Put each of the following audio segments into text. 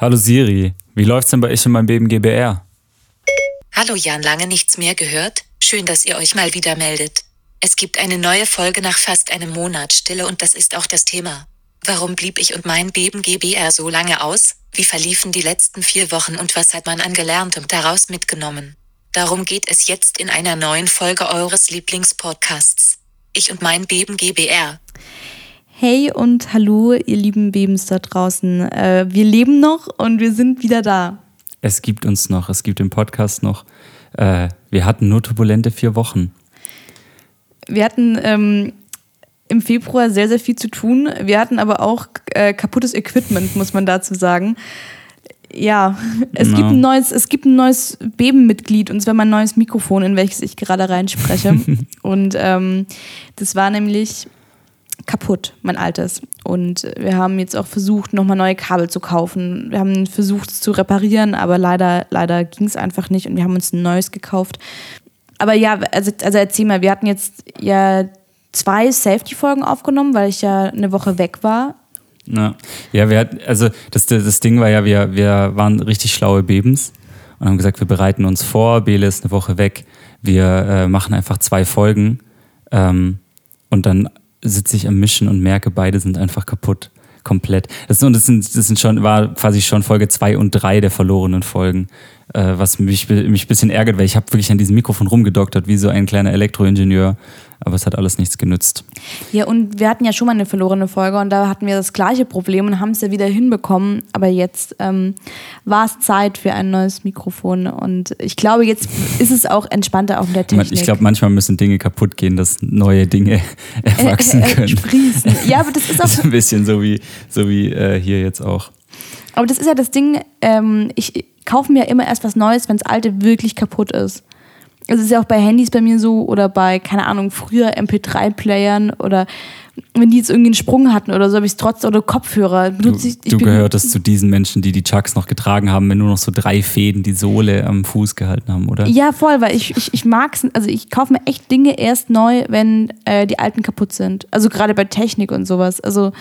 Hallo Siri, wie läuft's denn bei Ich und mein Beben GBR? Hallo Jan, lange nichts mehr gehört? Schön, dass ihr euch mal wieder meldet. Es gibt eine neue Folge nach fast einem Monat Stille und das ist auch das Thema. Warum blieb ich und mein Beben GBR so lange aus? Wie verliefen die letzten vier Wochen und was hat man angelernt und daraus mitgenommen? Darum geht es jetzt in einer neuen Folge eures Lieblingspodcasts. Ich und mein Beben GBR. Hey und hallo, ihr lieben Bebens da draußen. Äh, wir leben noch und wir sind wieder da. Es gibt uns noch, es gibt den Podcast noch. Äh, wir hatten nur turbulente vier Wochen. Wir hatten ähm, im Februar sehr, sehr viel zu tun. Wir hatten aber auch äh, kaputtes Equipment, muss man dazu sagen. Ja, es, Genau. gibt ein neues, es gibt ein neues Bebenmitglied und zwar mein neues Mikrofon, in welches ich gerade reinspreche. und ähm, das war nämlich kaputt, mein altes. Und wir haben jetzt auch versucht, nochmal neue Kabel zu kaufen. Wir haben versucht, es zu reparieren, aber leider, leider ging es einfach nicht und wir haben uns ein neues gekauft. Aber ja, also, also erzähl mal, wir hatten jetzt ja zwei Safety-Folgen aufgenommen, weil ich ja eine Woche weg war. Ja, ja wir hatten, also das, das Ding war ja, wir, wir waren richtig schlaue Bebens und haben gesagt, wir bereiten uns vor, Bele ist eine Woche weg, wir äh, machen einfach zwei Folgen ähm, und dann sitze ich am Mischen und merke, beide sind einfach kaputt. Komplett. Das, und das sind, das sind schon, war quasi schon Folge zwei und drei der verlorenen Folgen. Äh, was mich, mich ein bisschen ärgert, weil ich habe wirklich an diesem Mikrofon rumgedoktert, wie so ein kleiner Elektroingenieur. Aber es hat alles nichts genützt. Ja, und wir hatten ja schon mal eine verlorene Folge und da hatten wir das gleiche Problem und haben es ja wieder hinbekommen. Aber jetzt ähm, war es Zeit für ein neues Mikrofon und ich glaube, jetzt ist es auch entspannter auf der Technik. Ich glaube, manchmal müssen Dinge kaputt gehen, dass neue Dinge erwachsen Äh, äh, können. sprießen. Ja, aber das ist Das ist auch, ein bisschen so wie, so wie äh, hier jetzt auch. aber das ist ja das Ding, ähm, ich kaufe mir ja immer erst was Neues, wenn das alte wirklich kaputt ist. Also es ist ja auch bei Handys bei mir so oder bei, keine Ahnung, früher MP3-Playern oder wenn die jetzt irgendwie einen Sprung hatten oder so, habe ich es trotzdem, oder Kopfhörer. Du, ich, ich du gehörtest zu diesen Menschen, die die Chucks noch getragen haben, wenn nur noch so drei Fäden die Sohle am Fuß gehalten haben, oder? Ja, voll, weil ich, ich, ich mag es, also ich kaufe mir echt Dinge erst neu, wenn äh, die alten kaputt sind. Also gerade bei Technik und sowas. Also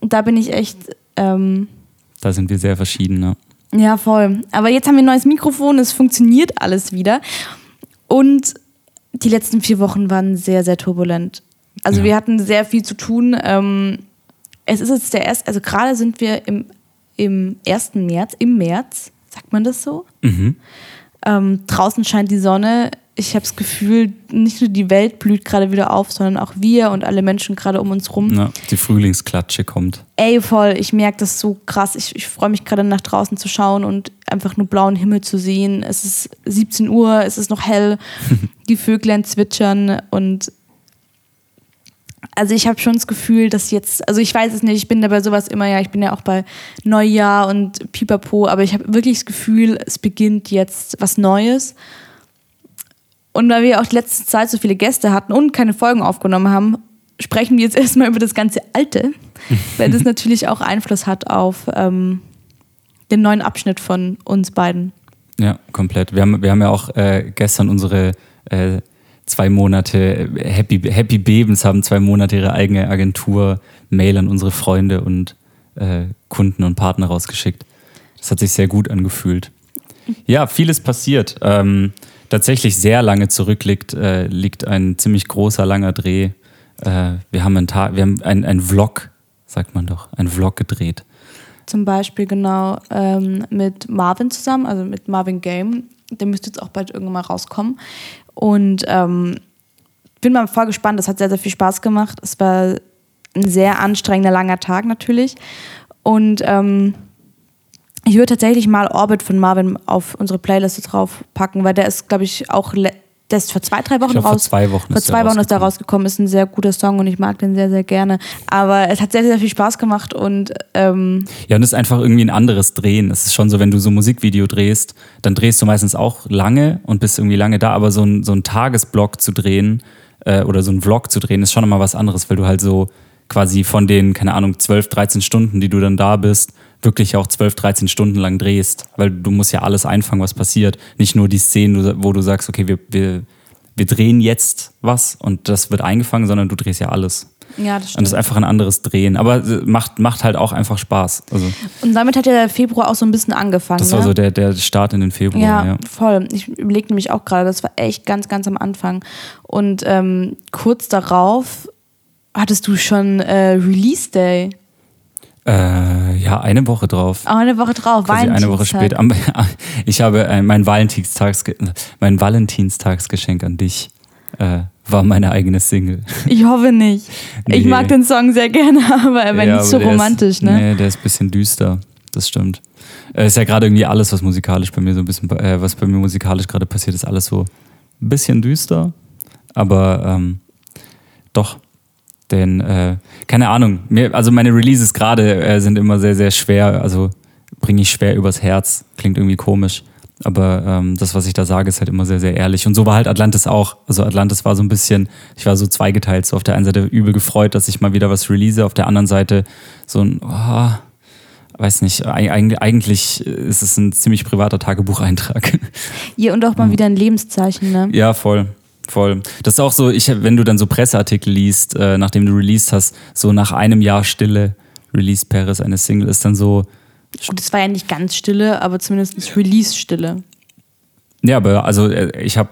da bin ich echt, ähm, Da sind wir sehr verschieden. Ne? ja, voll. Aber jetzt haben wir ein neues Mikrofon, es funktioniert alles wieder. Und die letzten vier Wochen waren sehr, sehr turbulent. Also Ja. wir hatten sehr viel zu tun. Ähm, es ist jetzt der erste, also gerade sind wir im, im 1. März, im März, sagt man das so? Mhm. Ähm, draußen scheint die Sonne. Ich habe das Gefühl, nicht nur die Welt blüht gerade wieder auf, sondern auch wir und alle Menschen gerade um uns rum. Ja, die Frühlingsklatsche kommt. Ey, voll, ich merke das so krass. Ich, ich freue mich gerade nach draußen zu schauen und einfach nur blauen Himmel zu sehen. Es ist 17 Uhr, es ist noch hell, die Vöglein zwitschern und also ich habe schon das Gefühl, dass jetzt, also ich weiß es nicht, ich bin da bei sowas immer, ja, ich bin ja auch bei Neujahr und Pipapo, aber ich habe wirklich das Gefühl, es beginnt jetzt was Neues. Und weil wir auch die letzte Zeit so viele Gäste hatten und keine Folgen aufgenommen haben, sprechen wir jetzt erstmal über das ganze Alte, weil das natürlich auch Einfluss hat auf ähm, den neuen Abschnitt von uns beiden. Ja, komplett. Wir haben, wir haben ja auch äh, gestern unsere äh, zwei Monate äh, Happy, Happy Bebens haben zwei Monate ihre eigene Agentur-Mail an unsere Freunde und äh, Kunden und Partner rausgeschickt. Das hat sich sehr gut angefühlt. Ja, vieles passiert. Ähm, tatsächlich sehr lange zurück liegt, äh, liegt ein ziemlich großer, langer Dreh. Äh, wir haben einen Tag, wir haben einen Vlog, sagt man doch, einen Vlog gedreht. Zum Beispiel genau ähm, mit Marvin zusammen, also mit Marvin Game. Der müsste jetzt auch bald irgendwann mal rauskommen. Und ähm, bin mal voll gespannt. Das hat sehr, sehr viel Spaß gemacht. Es war ein sehr anstrengender, langer Tag natürlich. Und ähm, ich würde tatsächlich mal Orbit von Marvin auf unsere Playliste draufpacken, weil der ist, glaube ich, auch der ist vor zwei, drei Wochen glaub, vor raus. zwei Wochen vor ist zwei Wochen ist rausgekommen. rausgekommen. Ist ein sehr guter Song und ich mag den sehr, sehr gerne. Aber es hat sehr, sehr viel Spaß gemacht und ähm, Ja, und es ist einfach irgendwie ein anderes Drehen. Es ist schon so, wenn du so ein Musikvideo drehst, dann drehst du meistens auch lange und bist irgendwie lange da, aber so ein, so ein Tagesblock zu drehen äh, oder so ein Vlog zu drehen, ist schon immer was anderes, weil du halt so quasi von den, keine Ahnung, 12, 13 Stunden, die du dann da bist, wirklich auch 12, 13 Stunden lang drehst, weil du musst ja alles einfangen, was passiert. Nicht nur die Szenen, wo du sagst, okay, wir, wir, wir drehen jetzt was und das wird eingefangen, sondern du drehst ja alles. Ja, das Und stimmt. es ist einfach ein anderes Drehen. Aber äh, macht, macht halt auch einfach Spaß. Also Und damit hat ja der Februar auch so ein bisschen angefangen. das war ne? so der, der Start in den Februar. Ja, Ja. voll. Ich überlege nämlich auch gerade, das war echt ganz, ganz am Anfang. Und ähm, kurz darauf hattest du schon äh, Release Day. Äh, ja, eine Woche drauf. Auch eine Woche drauf, Quasi eine Woche später. Ich habe äh, mein, Valentinstags, mein Valentinstagsgeschenk an dich. Äh, war meine eigene Single. Ich hoffe nicht. Ich Nee. mag den Song sehr gerne, aber er war Ja, nicht so romantisch, ist, ne? Nee, der ist ein bisschen düster. Das stimmt. Äh, ist ja gerade irgendwie alles, was musikalisch bei mir so ein bisschen, äh, was bei mir musikalisch gerade passiert, ist alles so ein bisschen düster. Aber ähm, doch. Denn, äh, keine Ahnung, mir, also meine Releases gerade äh, sind immer sehr, sehr schwer, also bringe ich schwer übers Herz. Klingt irgendwie komisch. Aber ähm, das, was ich da sage, ist halt immer sehr, sehr ehrlich. Und so war halt Atlantis auch. Also Atlantis war so ein bisschen, ich war so zweigeteilt. So auf der einen Seite übel gefreut, dass ich mal wieder was release, auf der anderen Seite so ein, oh, weiß nicht, eig- eig- eigentlich ist es ein ziemlich privater Tagebucheintrag. Ja, und auch mal wieder ein Lebenszeichen, ne? ja, voll. Voll. Das ist auch so, ich, wenn du dann so Presseartikel liest, äh, nachdem du released hast, so nach einem Jahr Stille, Release Paris, eine Single, ist dann so, Gut, es war ja nicht ganz Stille, aber zumindest Release-Stille. Ja, aber also äh, ich habe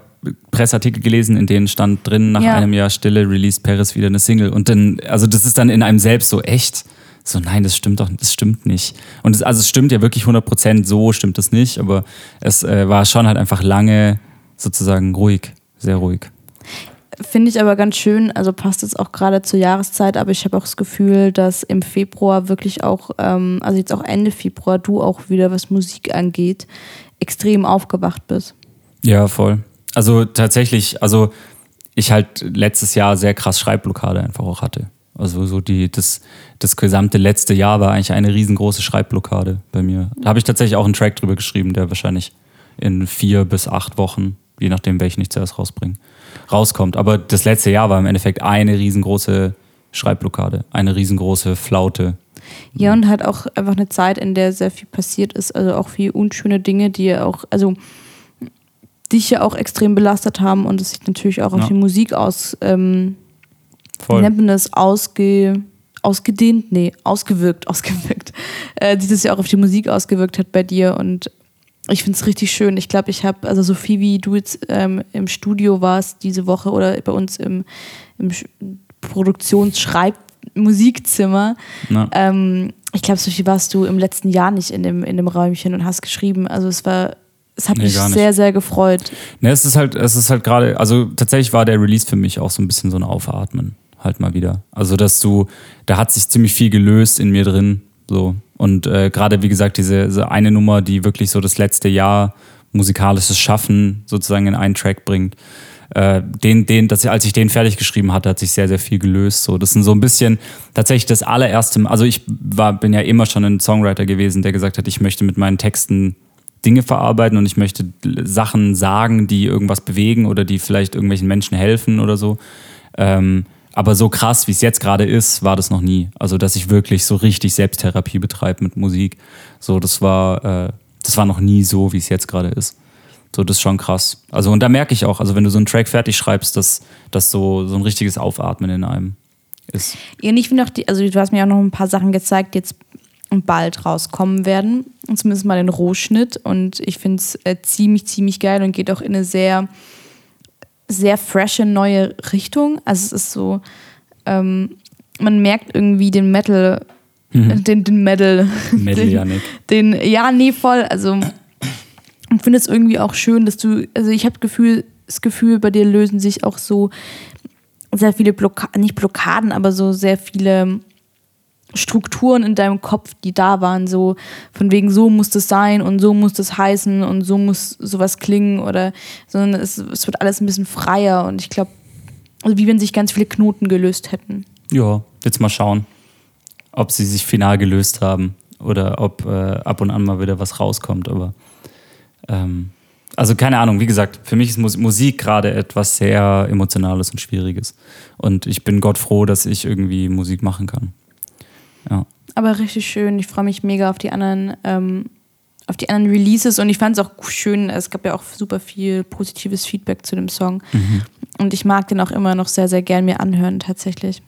Presseartikel gelesen, in denen stand drin, nach Ja. einem Jahr Stille released Paris wieder eine Single. Und dann, also das ist dann in einem selbst so echt. So, nein, das stimmt doch, das stimmt nicht. Und es, also es stimmt ja wirklich 100 Prozent, so stimmt es nicht, aber es äh, war schon halt einfach lange sozusagen ruhig, sehr ruhig. Finde ich aber ganz schön, also passt es auch gerade zur Jahreszeit, aber ich habe auch das Gefühl, dass im Februar wirklich auch, ähm, also jetzt auch Ende Februar, du auch wieder, was Musik angeht, extrem aufgewacht bist. Ja, voll. Also tatsächlich, also ich halt letztes Jahr sehr krass Schreibblockade einfach auch hatte. Also so die, das, das gesamte letzte Jahr war eigentlich eine riesengroße Schreibblockade bei mir. Da habe ich tatsächlich auch einen Track drüber geschrieben, der wahrscheinlich in vier bis acht Wochen, je nachdem, welchen ich zuerst rausbringe, rauskommt. Aber das letzte Jahr war im Endeffekt eine riesengroße Schreibblockade, eine riesengroße Flaute. Ja, und halt auch einfach eine Zeit, in der sehr viel passiert ist, also auch viele unschöne Dinge, die ja auch, also dich ja auch extrem belastet haben und es sich natürlich auch auf Ja. die Musik aus, ähm, Voll. nennt man das, ausge, ausgedehnt, nee, ausgewirkt, ausgewirkt, äh, die das ja auch auf die Musik ausgewirkt hat bei dir und ich finde es richtig schön. Ich glaube, ich habe, also so viel wie du jetzt ähm, im Studio warst diese Woche oder bei uns im, im Sch- Produktionsschreib-Musikzimmer, Na, ähm, ich glaube, so viel warst du im letzten Jahr nicht in dem, in dem Räumchen und hast geschrieben. Also es war, es hat Nee, mich sehr, sehr gefreut. Ne, es ist halt, es ist halt gerade, also tatsächlich war der Release für mich auch so ein bisschen so ein Aufatmen, halt mal wieder. Also, dass du, da hat sich ziemlich viel gelöst in mir drin, so. Und äh, gerade, wie gesagt, diese, diese eine Nummer, die wirklich so das letzte Jahr musikalisches Schaffen sozusagen in einen Track bringt, äh, den, den, dass ich, als ich den fertig geschrieben hatte, hat sich sehr, sehr viel gelöst. So, das sind so ein bisschen tatsächlich das allererste. Also ich war, bin ja immer schon ein Songwriter gewesen, der gesagt hat, ich möchte mit meinen Texten Dinge verarbeiten und ich möchte Sachen sagen, die irgendwas bewegen oder die vielleicht irgendwelchen Menschen helfen oder so. Ähm, aber so krass, wie es jetzt gerade ist, war das noch nie. Also, dass ich wirklich so richtig Selbsttherapie betreibe mit Musik. So, das war, äh, das war noch nie so, wie es jetzt gerade ist. So, das ist schon krass. Also, und da merke ich auch, also wenn du so einen Track fertig schreibst, dass das so, so ein richtiges Aufatmen in einem ist. Ja, und ich finde auch, die, also du hast mir auch noch ein paar Sachen gezeigt, jetzt bald rauskommen werden. Und zumindest mal den Rohschnitt. Und ich finde es äh, ziemlich, ziemlich geil und geht auch in eine sehr, sehr frische neue Richtung. Also es ist so, ähm, man merkt irgendwie den Metal, den, den Metal. Metal, den, Janik. den, ja, nee, voll. Also ich finde es irgendwie auch schön, dass du, also ich habe Gefühl, das Gefühl, bei dir lösen sich auch so sehr viele Blockaden, nicht Blockaden, aber so sehr viele Strukturen in deinem Kopf, die da waren, so von wegen so muss das sein und so muss das heißen und so muss sowas klingen oder sondern es, es wird alles ein bisschen freier und ich glaube, also wie wenn sich ganz viele Knoten gelöst hätten. Ja, jetzt mal schauen, ob sie sich final gelöst haben oder ob äh, ab und an mal wieder was rauskommt. Aber ähm, also keine Ahnung, wie gesagt, für mich ist Mus Musik gerade etwas sehr Emotionales und Schwieriges. Und ich bin Gott froh, dass ich irgendwie Musik machen kann. Ja. Aber richtig schön. Ich freue mich mega auf die anderen, ähm, auf die anderen Releases und ich fand es auch schön. Es gab ja auch super viel positives Feedback zu dem Song. Und ich mag den auch immer noch sehr, sehr gern mir anhören, tatsächlich.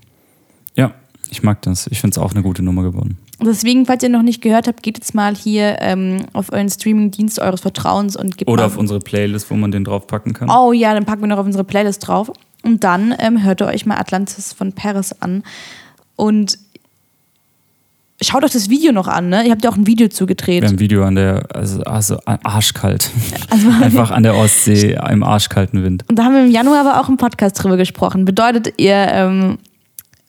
Ich mag das. Ich finde es auch eine gute Nummer geworden. Deswegen, falls ihr noch nicht gehört habt, geht jetzt mal hier ähm, auf euren Streaming-Dienst eures Vertrauens und gebt Oder auf unsere Playlist, wo man den draufpacken kann. Oh ja, dann packen wir noch auf unsere Playlist drauf. Und dann ähm, hört ihr euch mal Atlantis von Paris an. Und schaut euch das Video noch an, ne? Ihr habt ja auch ein Video zugedreht. Wir haben ein Video an der, also, also arschkalt. Also, Einfach an der Ostsee im arschkalten Wind. und da haben wir im Januar aber auch im Podcast drüber gesprochen. Bedeutet, ihr ähm,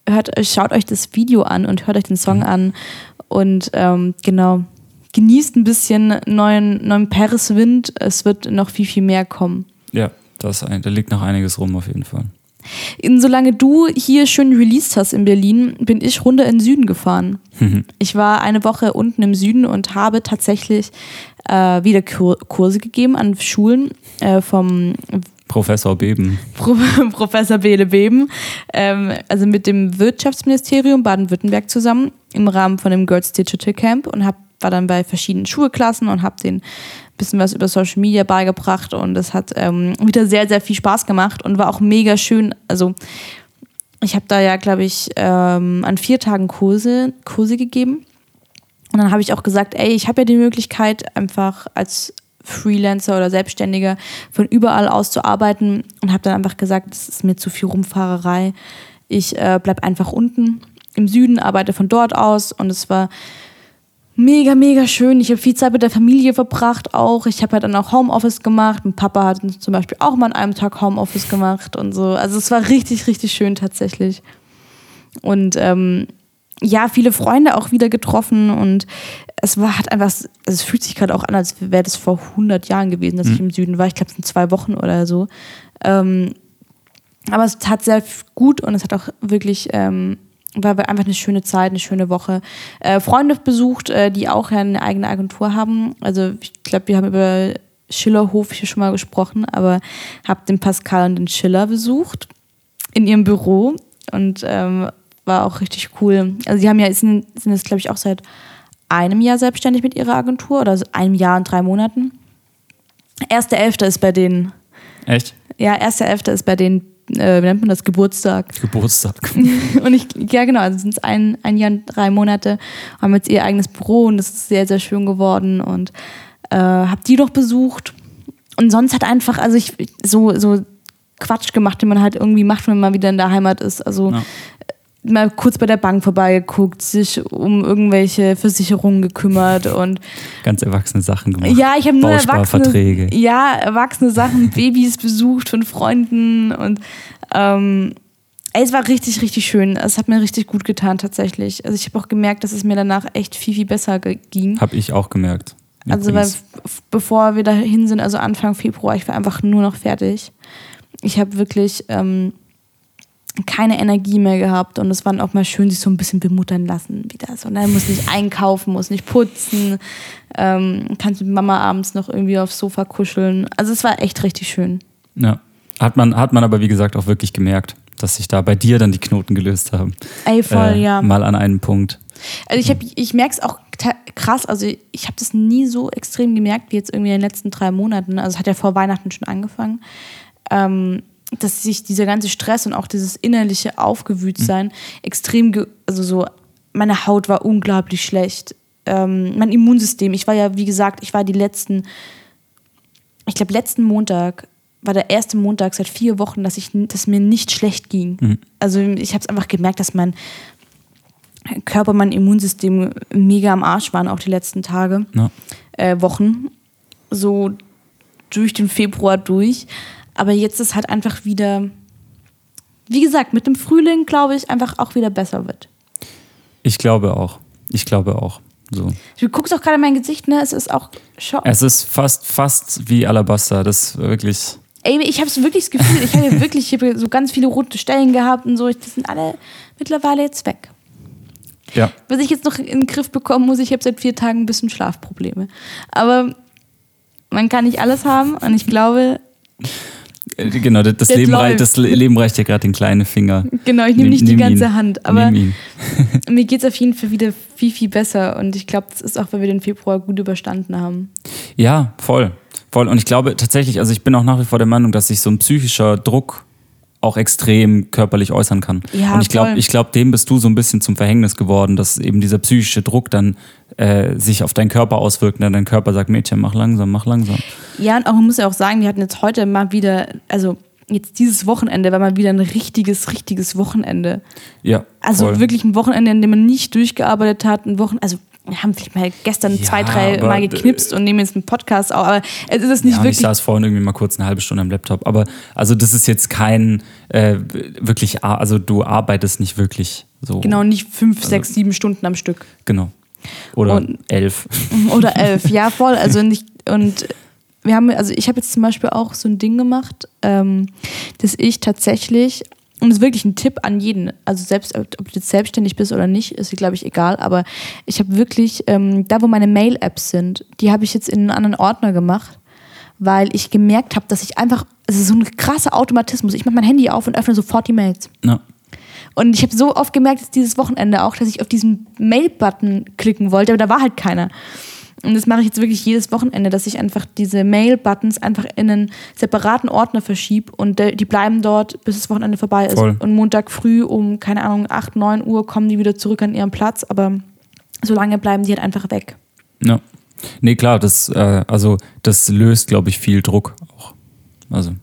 hört, schaut euch das Video an und hört euch den Song an. Und ähm, genau, genießt ein bisschen neuen, neuen Paris-Wind. Es wird noch viel, viel mehr kommen. Ja, das, da liegt noch einiges rum auf jeden Fall. In, solange du hier schön released hast in Berlin, bin ich runter in den Süden gefahren. Ich war eine Woche unten im Süden und habe tatsächlich äh, wieder Kur Kurse gegeben an Schulen äh, vom Professor Beben. Pro Professor Bele Beben, ähm, also mit dem Wirtschaftsministerium Baden-Württemberg zusammen im Rahmen von dem Girls Digital Camp und hab, war dann bei verschiedenen Schulklassen und habe ein bisschen was über Social Media beigebracht und das hat ähm, wieder sehr, sehr viel Spaß gemacht und war auch mega schön. Also ich habe da ja, glaube ich, ähm, an vier Tagen Kurse, Kurse gegeben. Und dann habe ich auch gesagt, ey, ich habe ja die Möglichkeit, einfach als Freelancer oder Selbstständiger von überall aus zu arbeiten und habe dann einfach gesagt, das ist mir zu viel Rumfahrerei. Ich äh, bleib einfach unten im Süden, arbeite von dort aus und es war mega, mega schön. Ich habe viel Zeit mit der Familie verbracht auch. Ich habe halt dann auch Homeoffice gemacht. Mein Papa hat zum Beispiel auch mal an einem Tag Homeoffice gemacht und so. Also es war richtig, richtig schön tatsächlich. Und ähm, ja, viele Freunde auch wieder getroffen und es war hat einfach, also es fühlt sich gerade auch an, als wäre das vor 100 Jahren gewesen, dass ich im Süden war. Ich glaube, es sind zwei Wochen oder so. Ähm, aber es tat sehr gut und es hat auch wirklich, ähm, war einfach eine schöne Zeit, eine schöne Woche. Äh, Freunde besucht, äh, die auch eine eigene Agentur haben. Also ich glaube, wir haben über Schillerhof hier schon mal gesprochen, aber habe den Pascal und den Schiller besucht in ihrem Büro und ähm, war auch richtig cool. Also sie haben ja, sind, sind jetzt glaube ich auch seit einem Jahr selbstständig mit ihrer Agentur oder so einem Jahr und drei Monaten. Erster Elfter ist bei denen, Echt? ja, erster Elfter ist bei denen, äh, wie nennt man das, Geburtstag. Geburtstag. Und ich, ja genau, also sind es ein, ein Jahr und drei Monate, haben jetzt ihr eigenes Büro und das ist sehr, sehr schön geworden und äh, hab die noch besucht. Und sonst hat einfach, also ich so, so Quatsch gemacht, den man halt irgendwie macht, wenn man wieder in der Heimat ist. Also Ja. Mal kurz bei der Bank vorbeigeguckt, sich um irgendwelche Versicherungen gekümmert und Ganz erwachsene Sachen gemacht. ja, ich habe nur erwachsene, ja, erwachsene Sachen, Babys besucht von Freunden und ähm, es war richtig, richtig schön. Es hat mir richtig gut getan tatsächlich. Also ich habe auch gemerkt, dass es mir danach echt viel, viel besser ging. Hab ich auch gemerkt. Also weil bevor wir dahin sind, also Anfang Februar, ich war einfach nur noch fertig. Ich habe wirklich ähm, keine Energie mehr gehabt und es war auch mal schön, sich so ein bisschen bemuttern lassen wieder. So, ne? Muss nicht einkaufen, muss nicht putzen, ähm, kannst mit Mama abends noch irgendwie aufs Sofa kuscheln. Also es war echt richtig schön. Ja. Hat man, hat man aber, wie gesagt, auch wirklich gemerkt, dass sich da bei dir dann die Knoten gelöst haben. Ey, voll, äh, ja. Mal an einem Punkt. Also ich, hab, ich merke es auch krass, also ich habe das nie so extrem gemerkt wie jetzt irgendwie in den letzten drei Monaten. Also es hat ja vor Weihnachten schon angefangen, ähm, dass sich dieser ganze Stress und auch dieses innerliche Aufgewühltsein extrem, ge also so, meine Haut war unglaublich schlecht. Ähm, mein Immunsystem, ich war ja, wie gesagt, ich war die letzten, ich glaube letzten Montag war der erste Montag seit vier Wochen, dass ich, dass mir nicht schlecht ging. Also ich habe es einfach gemerkt, dass mein Körper, mein Immunsystem mega am Arsch waren, auch die letzten Tage, Ja. äh, Wochen. So durch den Februar durch. Aber jetzt ist halt einfach wieder, wie gesagt, mit dem Frühling, glaube ich, einfach auch wieder besser wird. Ich glaube auch. Ich glaube auch. So. Du guckst auch gerade in mein Gesicht, ne? Es ist auch schon. Es ist fast, fast wie Alabaster. Das ist wirklich. Ey, ich habe wirklich das Gefühl, ich habe wirklich ich hab so ganz viele rote Stellen gehabt und so. Die sind alle mittlerweile jetzt weg. Ja. Was ich jetzt noch in den Griff bekommen muss, ich habe seit vier Tagen ein bisschen Schlafprobleme. Aber man kann nicht alles haben und ich glaube, Genau, das, das, Leben, läuft. das Leben reicht dir gerade den kleinen Finger. genau, ich nehme nicht die Nimm ganze ihn. Hand, aber mir geht es auf jeden Fall wieder viel, viel besser und ich glaube, das ist auch, weil wir den Februar gut überstanden haben. Ja, voll. Voll. Und ich glaube tatsächlich, also ich bin auch nach wie vor der Meinung, dass sich so ein psychischer Druck auch extrem körperlich äußern kann. Ja, und ich glaube, ich glaube, dem bist du so ein bisschen zum Verhängnis geworden, dass eben dieser psychische Druck dann äh, sich auf deinen Körper auswirkt. Und dann dein Körper sagt, Mädchen, mach langsam, mach langsam. Ja, und auch man muss ja auch sagen, wir hatten jetzt heute mal wieder, also jetzt dieses Wochenende war mal wieder ein richtiges, richtiges Wochenende. Ja. Also voll. wirklich ein Wochenende, in dem man nicht durchgearbeitet hat, ein Wochen, also haben vielleicht mal gestern Ja, zwei, drei aber, Mal geknipst und nehmen jetzt einen Podcast auf, aber es ist nicht ja, und ich wirklich. saß vorhin irgendwie mal kurz eine halbe Stunde am Laptop. Aber also das ist jetzt kein äh, wirklich, also du arbeitest nicht wirklich so. Genau, nicht fünf, sechs, sieben Stunden am Stück. Genau. Oder Und- elf. Oder elf, ja, voll. Also nicht, und wir haben, also ich habe jetzt zum Beispiel auch so ein Ding gemacht, ähm, dass ich tatsächlich, und das ist wirklich ein Tipp an jeden, also selbst ob du jetzt selbstständig bist oder nicht, ist glaube ich egal, aber ich habe wirklich, ähm, da wo meine Mail-Apps sind, die habe ich jetzt in einen anderen Ordner gemacht, weil ich gemerkt habe, dass ich einfach, es ist so ein krasser Automatismus, ich mache mein Handy auf und öffne sofort die Mails. Ja. Und ich habe so oft gemerkt, dass dieses Wochenende auch, dass ich auf diesen Mail-Button klicken wollte, aber da war halt keiner. Und das mache ich jetzt wirklich jedes Wochenende, dass ich einfach diese Mail-Buttons einfach in einen separaten Ordner verschiebe und die bleiben dort, bis das Wochenende vorbei ist. Voll. Und Montag früh um, keine Ahnung, 8, 9 Uhr kommen die wieder zurück an ihren Platz, aber solange bleiben die halt einfach weg. Ja. Nee, klar, das, äh, also das löst, glaube ich, viel Druck auch. Also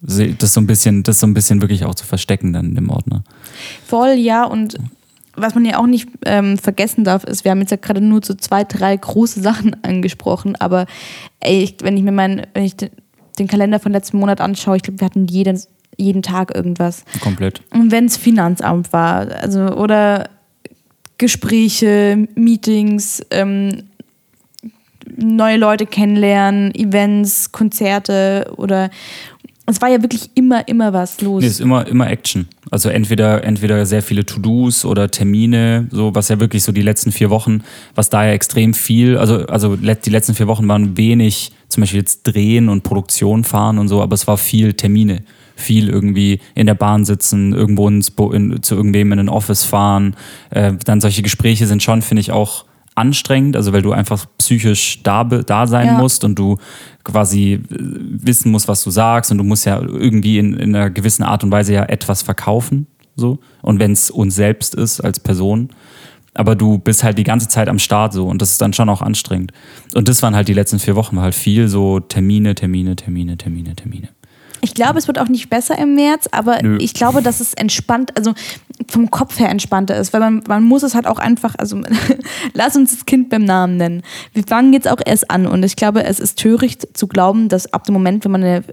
das so ein bisschen, das so ein bisschen wirklich auch zu verstecken dann in dem Ordner. Voll, ja, und was man ja auch nicht ähm, vergessen darf, ist, wir haben jetzt ja gerade nur so zwei, drei große Sachen angesprochen, aber ey, ich, wenn ich mir meinen, wenn ich den, den Kalender von letzten Monat anschaue, ich glaube, wir hatten jeden, jeden Tag irgendwas. Komplett. Und wenn es Finanzamt war, also oder Gespräche, Meetings, ähm, neue Leute kennenlernen, Events, Konzerte oder es war ja wirklich immer, immer was los. Nee, es ist immer, immer Action. Also entweder, entweder sehr viele To-Dos oder Termine, so was ja wirklich so die letzten vier Wochen, was da ja extrem viel, also, also die letzten vier Wochen waren wenig, zum Beispiel jetzt Drehen und Produktion fahren und so, aber es war viel Termine. Viel irgendwie in der Bahn sitzen, irgendwo ins in, zu irgendwem in ein Office fahren. Äh, dann solche Gespräche sind schon, finde ich, auch anstrengend, also weil du einfach psychisch da, da sein Ja. musst und du quasi äh, wissen musst, was du sagst und du musst ja irgendwie in, in einer gewissen Art und Weise ja etwas verkaufen, so. Und wenn es uns selbst ist als Person, aber du bist halt die ganze Zeit am Start so und das ist dann schon auch anstrengend. Und das waren halt die letzten vier Wochen, war halt viel so Termine, Termine, Termine, Termine, Termine. Ich glaube, es wird auch nicht besser im März, aber Nö. ich glaube, dass es entspannt, also vom Kopf her entspannter ist, weil man, man muss es halt auch einfach, also lass uns das Kind beim Namen nennen. Wir fangen jetzt auch erst an und ich glaube, es ist töricht zu glauben, dass ab dem Moment, wenn man eine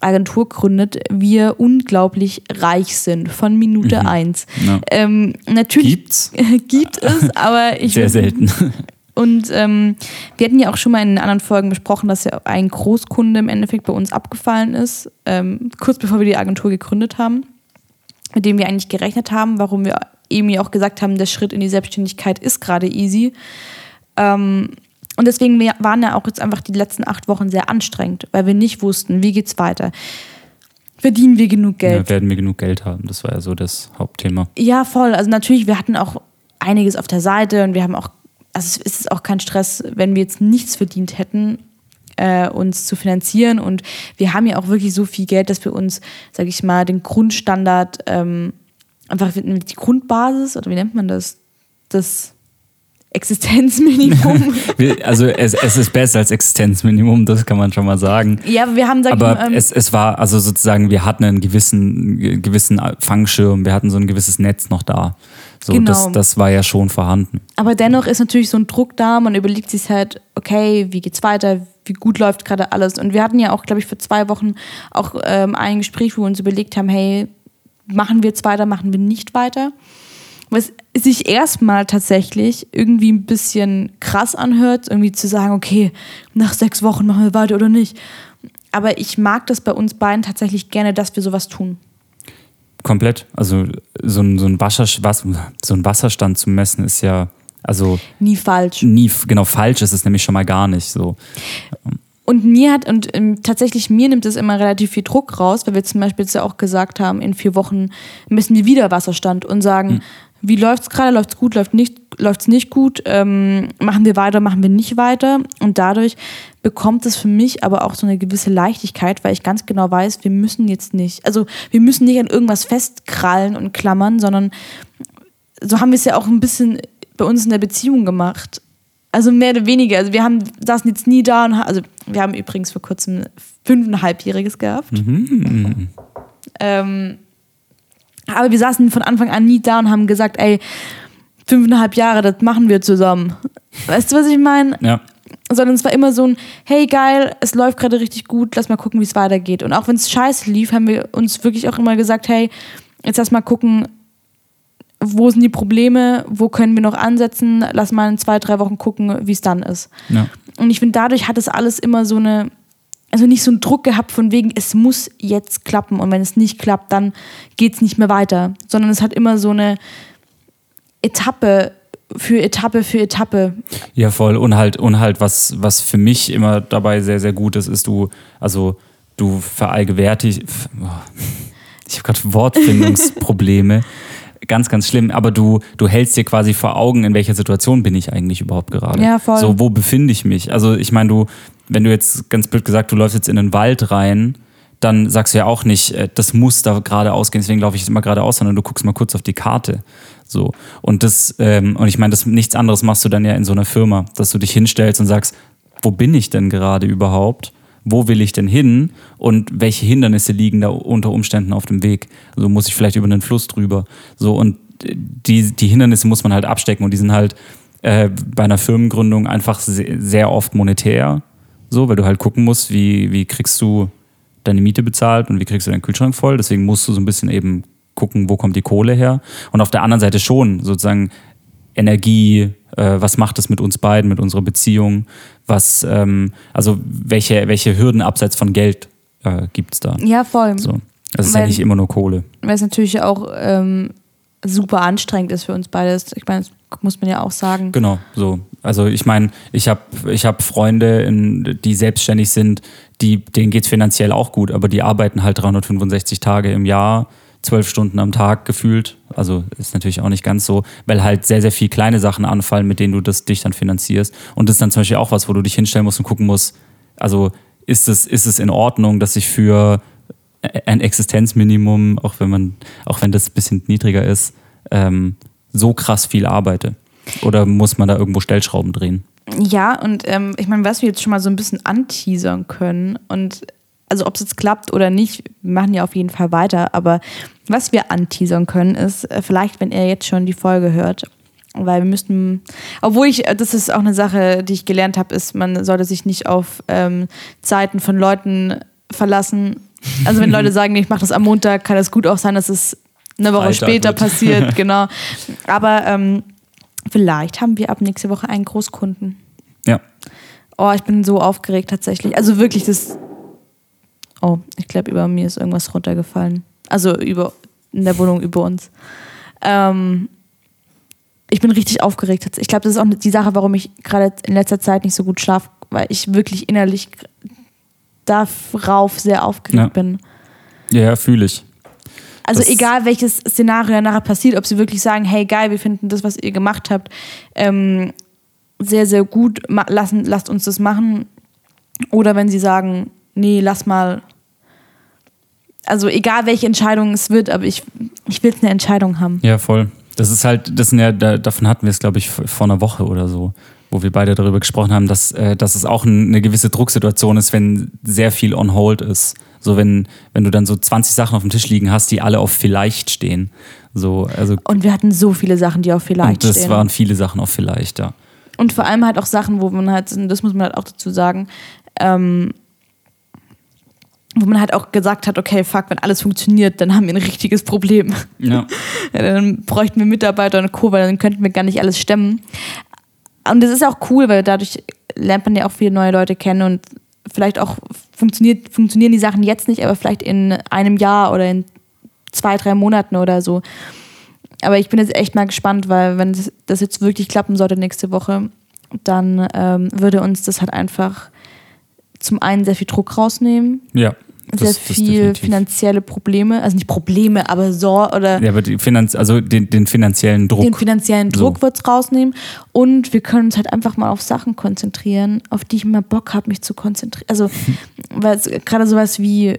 Agentur gründet, wir unglaublich reich sind von Minute eins. Ja. Ähm, natürlich Gibt's? gibt es, aber ich Sehr selten. und ähm, wir hatten ja auch schon mal in anderen Folgen besprochen, dass ja ein Großkunde im Endeffekt bei uns abgefallen ist, ähm, kurz bevor wir die Agentur gegründet haben, mit dem wir eigentlich gerechnet haben, warum wir eben ja auch gesagt haben, der Schritt in die Selbstständigkeit ist gerade easy. Ähm, und deswegen waren ja auch jetzt einfach die letzten acht Wochen sehr anstrengend, weil wir nicht wussten, wie geht's weiter. Verdienen wir genug Geld? Ja, werden wir genug Geld haben? Das war ja so das Hauptthema. Ja, voll. Also natürlich, wir hatten auch einiges auf der Seite und wir haben auch, also es ist auch kein Stress, wenn wir jetzt nichts verdient hätten, äh, uns zu finanzieren. Und wir haben ja auch wirklich so viel Geld, dass wir uns, sag ich mal, den Grundstandard, ähm, einfach die Grundbasis, oder wie nennt man das? Das Existenzminimum. Also es, es ist besser als Existenzminimum, das kann man schon mal sagen. ja, wir haben, sag Aber mal, ähm, es, es war, also sozusagen, wir hatten einen gewissen, gewissen Fangschirm, wir hatten so ein gewisses Netz noch da. So, Genau. das, das war ja schon vorhanden. Aber dennoch ist natürlich so ein Druck da. Man überlegt sich halt, okay, wie geht's weiter? Wie gut läuft gerade alles? Und wir hatten ja auch, glaube ich, für zwei Wochen auch ähm, ein Gespräch, wo wir uns überlegt haben, hey, machen wir jetzt weiter, machen wir nicht weiter? Was sich erstmal tatsächlich irgendwie ein bisschen krass anhört, irgendwie zu sagen, okay, nach sechs Wochen machen wir weiter oder nicht. Aber ich mag das bei uns beiden tatsächlich gerne, dass wir sowas tun. Komplett. Also so ein, so ein, Wasser, was, so ein Wasserstand zu messen ist ja, also Nie falsch. nie genau falsch ist es nämlich schon mal gar nicht so. Und mir hat, und ähm, tatsächlich mir nimmt es immer relativ viel Druck raus, weil wir zum Beispiel jetzt ja auch gesagt haben, in vier Wochen messen wir wieder Wasserstand und sagen, Wie läuft es gerade? Läuft es gut? Läuft nicht? Läuft es nicht gut? Ähm, machen wir weiter? Machen wir nicht weiter? Und dadurch bekommt es für mich aber auch so eine gewisse Leichtigkeit, weil ich ganz genau weiß, wir müssen jetzt nicht, also wir müssen nicht an irgendwas festkrallen und klammern, sondern so haben wir es ja auch ein bisschen bei uns in der Beziehung gemacht. Also mehr oder weniger. Also wir haben saßen jetzt nie da und also wir haben übrigens vor kurzem fünfeinhalbjähriges gehabt. Mhm. Ähm, aber wir saßen von Anfang an nie da und haben gesagt, ey, fünfeinhalb Jahre, das machen wir zusammen. Weißt du, was ich meine? Ja. Sondern es war immer so ein, hey geil, es läuft gerade richtig gut, lass mal gucken, wie es weitergeht. Und auch wenn es scheiße lief, haben wir uns wirklich auch immer gesagt, hey, jetzt lass mal gucken, wo sind die Probleme, wo können wir noch ansetzen, lass mal in zwei, drei Wochen gucken, wie es dann ist. ja. Und ich finde, dadurch hat es alles immer so eine, also nicht so einen Druck gehabt von wegen, es muss jetzt klappen und wenn es nicht klappt, dann geht es nicht mehr weiter, sondern es hat immer so eine Etappe für Etappe für Etappe. Ja, voll. Und halt, und halt, was, was für mich immer dabei sehr, sehr gut ist, ist du, also du verallgewärtigst. Oh, ich habe gerade Wortfindungsprobleme. Ganz, ganz schlimm. Aber du, du hältst dir quasi vor Augen, in welcher Situation bin ich eigentlich überhaupt gerade. Ja, voll. So, wo befinde ich mich? Also, ich meine, du, wenn du jetzt ganz blöd gesagt, du läufst jetzt in den Wald rein, dann sagst du ja auch nicht, äh, das muss da gerade ausgehen, deswegen laufe ich jetzt immer geradeaus, sondern du guckst mal kurz auf die Karte. So. Und das, ähm, und ich meine, das nichts anderes machst du dann ja in so einer Firma, dass du dich hinstellst und sagst, wo bin ich denn gerade überhaupt? Wo will ich denn hin? Und welche Hindernisse liegen da unter Umständen auf dem Weg? Also muss ich vielleicht über einen Fluss drüber. So, und die, die Hindernisse muss man halt abstecken und die sind halt äh, bei einer Firmengründung einfach sehr, sehr oft monetär. So, weil du halt gucken musst, wie, wie kriegst du deine Miete bezahlt und wie kriegst du deinen Kühlschrank voll. Deswegen musst du so ein bisschen eben gucken, wo kommt die Kohle her. Und auf der anderen Seite schon sozusagen Energie, äh, was macht es mit uns beiden, mit unserer Beziehung, was, ähm, also welche, welche Hürden abseits von Geld äh, gibt es da. Ja, voll. So. Das ist ja Weil- nicht immer nur Kohle. Weil es natürlich auch ähm, super anstrengend ist für uns beides. Ich meine, das muss man ja auch sagen. Genau, so. Also ich meine, ich habe ich hab Freunde, in, die selbstständig sind, die, denen geht es finanziell auch gut, aber die arbeiten halt 365 Tage im Jahr, zwölf Stunden am Tag gefühlt. Also ist natürlich auch nicht ganz so, weil halt sehr, sehr viel kleine Sachen anfallen, mit denen du das dich dann finanzierst. Und das ist dann zum Beispiel auch was, wo du dich hinstellen musst und gucken musst, also ist es, ist es in Ordnung, dass ich für ein Existenzminimum, auch wenn man, auch wenn das ein bisschen niedriger ist, ähm, so krass viel arbeite? Oder muss man da irgendwo Stellschrauben drehen? Ja, und ähm, ich meine, was wir jetzt schon mal so ein bisschen anteasern können und also ob es jetzt klappt oder nicht, wir machen ja auf jeden Fall weiter, aber was wir anteasern können, ist äh, vielleicht, wenn ihr jetzt schon die Folge hört, weil wir müssten, obwohl ich, äh, das ist auch eine Sache, die ich gelernt habe, ist, man sollte sich nicht auf ähm, Zeiten von Leuten verlassen. Also wenn Leute sagen, ich mache das am Montag, kann es gut auch sein, dass es eine Woche Freitag später wird. passiert, genau. Aber ähm, vielleicht haben wir ab nächste Woche einen Großkunden. Ja. Oh, ich bin so aufgeregt tatsächlich. Also wirklich, das. Oh, ich glaube, über mir ist irgendwas runtergefallen. Also über in der Wohnung über uns. Ähm, ich bin richtig aufgeregt. Ich glaube, das ist auch die Sache, warum ich gerade in letzter Zeit nicht so gut schlafe, weil ich wirklich innerlich darauf sehr aufgeregt Ja. bin. Ja, ja fühle ich. Also Das- egal, welches Szenario danach passiert, ob sie wirklich sagen, hey geil, wir finden das, was ihr gemacht habt, ähm, sehr, sehr gut, lassen, lasst uns das machen. Oder wenn sie sagen, nee, lass mal. Also egal, welche Entscheidung es wird, aber ich, ich will eine Entscheidung haben. Ja, voll. Das ist halt, das sind ja, da, davon hatten wir es, glaube ich, vor einer Woche oder so, wo wir beide darüber gesprochen haben, dass, äh, dass es auch ein, eine gewisse Drucksituation ist, wenn sehr viel on hold ist. So, wenn, wenn du dann so 20 Sachen auf dem Tisch liegen hast, die alle auf vielleicht stehen. So, also, Und wir hatten so viele Sachen, die auch vielleicht und das stehen. waren viele Sachen auf vielleicht, ja. Und vor allem halt auch Sachen, wo man halt, das muss man halt auch dazu sagen, ähm, wo man halt auch gesagt hat, okay, fuck, wenn alles funktioniert, dann haben wir ein richtiges Problem. Ja. Dann bräuchten wir Mitarbeiter und Co., weil dann könnten wir gar nicht alles stemmen. Und das ist auch cool, weil dadurch lernt man ja auch viele neue Leute kennen und vielleicht auch funktioniert, funktionieren die Sachen jetzt nicht, aber vielleicht in einem Jahr oder in zwei, drei Monaten oder so. Aber ich bin jetzt echt mal gespannt, weil wenn das- das jetzt wirklich klappen sollte nächste Woche, dann ähm, würde uns das halt einfach zum einen sehr viel Druck rausnehmen Ja, sehr das viel definitiv. finanzielle Probleme, also nicht Probleme, aber Sorge oder Ja, aber die Finanz also den, den finanziellen Druck. den finanziellen So. Druck wird's rausnehmen und wir können uns halt einfach mal auf Sachen konzentrieren, auf die ich immer Bock habe, mich zu konzentrieren. Also, es gerade sowas wie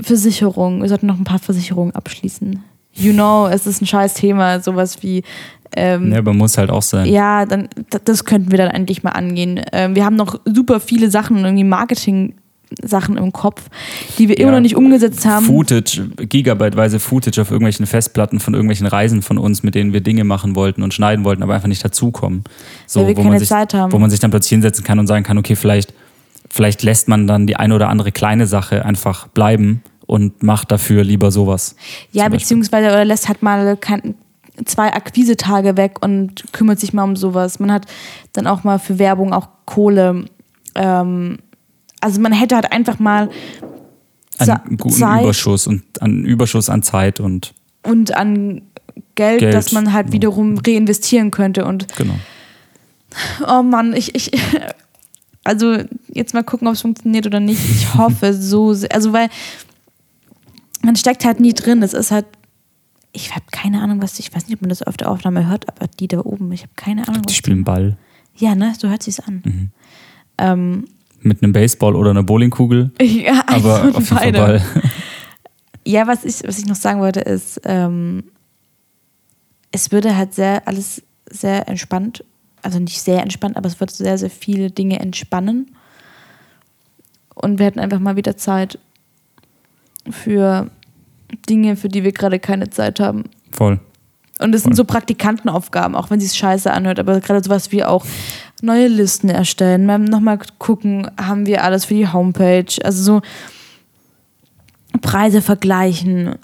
Versicherung, wir sollten noch ein paar Versicherungen abschließen. You know, es ist ein scheiß Thema, sowas wie ähm, ja, aber muss halt auch sein. ja, dann das könnten wir dann endlich mal angehen. Ähm, wir haben noch super viele Sachen, irgendwie Marketing-Sachen im Kopf, die wir immer Ja. noch nicht umgesetzt haben. Footage, gigabyteweise Footage auf irgendwelchen Festplatten von irgendwelchen Reisen von uns, mit denen wir Dinge machen wollten und schneiden wollten, aber einfach nicht dazukommen. So, Weil wir wo keine man sich, Zeit haben. Wo man sich dann plötzlich hinsetzen kann und sagen kann, okay, vielleicht, vielleicht lässt man dann die eine oder andere kleine Sache einfach bleiben und macht dafür lieber sowas. Ja, beziehungsweise oder lässt halt mal kein, zwei Akquisetage weg und kümmert sich mal um sowas. Man hat dann auch mal für Werbung auch Kohle. Ähm, also man hätte halt einfach mal Einen guten Zeit Überschuss und einen Überschuss an Zeit und und an Geld, Geld, das man halt wiederum reinvestieren könnte. Und genau. oh Mann, ich, ich, also jetzt mal gucken, ob es funktioniert oder nicht. Ich hoffe so sehr. Also weil man steckt halt nie drin. Es ist halt, ich habe keine Ahnung, was, ich weiß nicht, ob man das auf der Aufnahme hört, aber die da oben, ich habe keine Ahnung. Die spielen Ball ja, ne, so hört sich's an. Mhm. Ähm, mit einem Baseball oder einer Bowlingkugel, ja, aber auf jeden Fall beide. Ball. Ja, was ich, was ich noch sagen wollte, ist, ähm, es würde halt sehr alles sehr entspannt, also nicht sehr entspannt, aber es wird sehr, sehr viele Dinge entspannen. Und wir hätten einfach mal wieder Zeit für Dinge, für die wir gerade keine Zeit haben. Voll. Und es sind so Praktikantenaufgaben, auch wenn sie es scheiße anhört, aber gerade sowas wie auch neue Listen erstellen, mal nochmal gucken, haben wir alles für die Homepage, also so Preise vergleichen.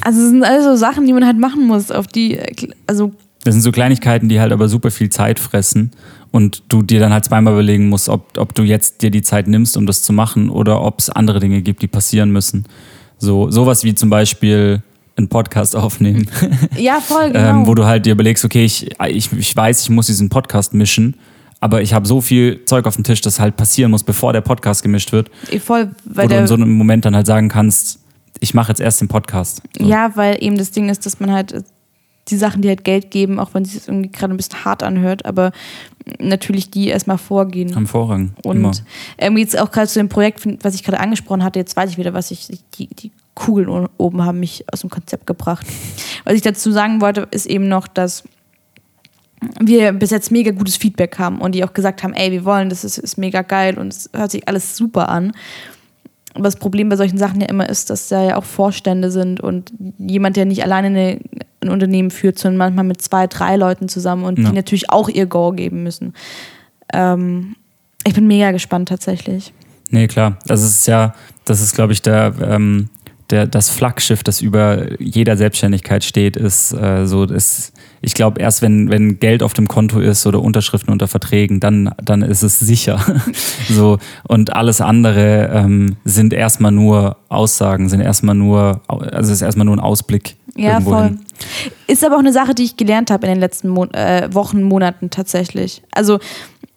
Also es sind alles so Sachen, die man halt machen muss, auf die, also Das sind so Kleinigkeiten, die halt aber super viel Zeit fressen und du dir dann halt zweimal überlegen musst, ob, ob du jetzt dir die Zeit nimmst, um das zu machen oder ob es andere Dinge gibt, die passieren müssen. So sowas wie zum Beispiel einen Podcast aufnehmen, ja, voll, genau. ähm, wo du halt dir überlegst, okay, ich, ich, ich weiß, ich muss diesen Podcast mischen, aber ich habe so viel Zeug auf dem Tisch, das halt passieren muss, bevor der Podcast gemischt wird, Eh, voll, wo weil du in so einem Moment dann halt sagen kannst, ich mache jetzt erst den Podcast. So. Ja, weil eben das Ding ist, dass man halt äh, die Sachen, die halt Geld geben, auch wenn es sich irgendwie gerade ein bisschen hart anhört, aber natürlich die erstmal vorgehen. Am Vorrang. Und immer. ähm, jetzt auch gerade zu dem Projekt, was ich gerade angesprochen hatte, jetzt weiß ich wieder, was ich, die, die Kugeln oben haben mich aus dem Konzept gebracht. Was ich dazu sagen wollte, ist eben noch, dass wir bis jetzt mega gutes Feedback haben und die auch gesagt haben, ey, wir wollen, das ist, ist mega geil und es hört sich alles super an. Aber das Problem bei solchen Sachen ja immer ist, dass da ja auch Vorstände sind und jemand, der nicht alleine eine, ein Unternehmen führt, sondern manchmal mit zwei, drei Leuten zusammen und Ja. die natürlich auch ihr Go geben müssen. Ähm, ich bin mega gespannt tatsächlich. Nee, klar. Das ist ja, das ist, glaube ich, der, ähm, der, das Flaggschiff, das über jeder Selbstständigkeit steht, ist äh, so, ist, ich glaube, erst wenn, wenn Geld auf dem Konto ist oder Unterschriften unter Verträgen, dann, dann ist es sicher. so, und alles andere ähm, sind erstmal nur Aussagen, sind erstmal nur, also ist erstmal nur ein Ausblick. Ja, voll. hin. Ist aber auch eine Sache, die ich gelernt habe in den letzten Mon äh, Wochen, Monaten tatsächlich. Also,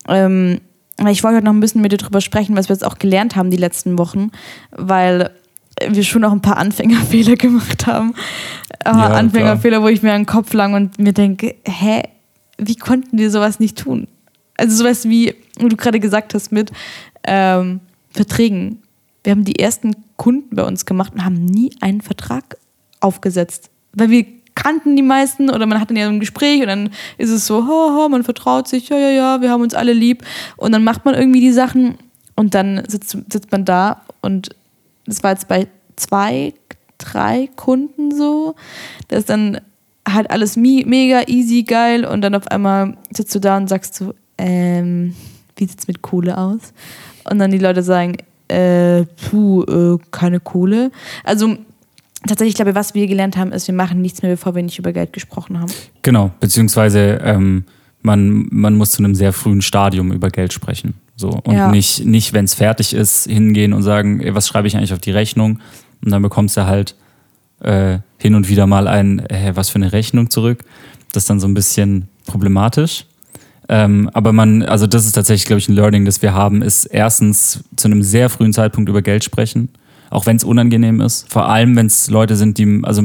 ähm, ich wollte heute noch ein bisschen mit dir drüber sprechen, was wir jetzt auch gelernt haben die letzten Wochen, weil wir schon auch ein paar Anfängerfehler gemacht haben. Aber Ja, Anfängerfehler, wo ich mir an den Kopf lang und mir denke, hä, wie konnten die sowas nicht tun? Also sowas wie, wie du gerade gesagt hast mit ähm, Verträgen. Wir haben die ersten Kunden bei uns gemacht und haben nie einen Vertrag aufgesetzt. Weil wir kannten die meisten oder man hat dann ja so ein Gespräch und dann ist es so, ho, ho, man vertraut sich, ja, ja, ja, wir haben uns alle lieb. Und dann macht man irgendwie die Sachen und dann sitzt, sitzt man da und das war jetzt bei zwei, drei Kunden so, dass dann halt alles mi- mega easy, geil und dann auf einmal sitzt du da und sagst so, ähm, wie sieht's mit Kohle aus? Und dann die Leute sagen, äh, puh, äh, keine Kohle. Also tatsächlich, ich glaube, was wir gelernt haben, ist, wir machen nichts mehr, bevor wir nicht über Geld gesprochen haben. Genau, beziehungsweise ähm, man, man muss zu einem sehr frühen Stadium über Geld sprechen. So. Und Ja. nicht, nicht wenn es fertig ist, hingehen und sagen, ey, was schreibe ich eigentlich auf die Rechnung? Und dann bekommst du halt äh, hin und wieder mal ein, äh, was für eine Rechnung zurück. Das ist dann so ein bisschen problematisch. Ähm, aber man, also das ist tatsächlich, glaube ich, ein Learning, das wir haben, ist erstens zu einem sehr frühen Zeitpunkt über Geld sprechen Auch wenn es unangenehm ist. Vor allem, wenn es Leute sind, die, also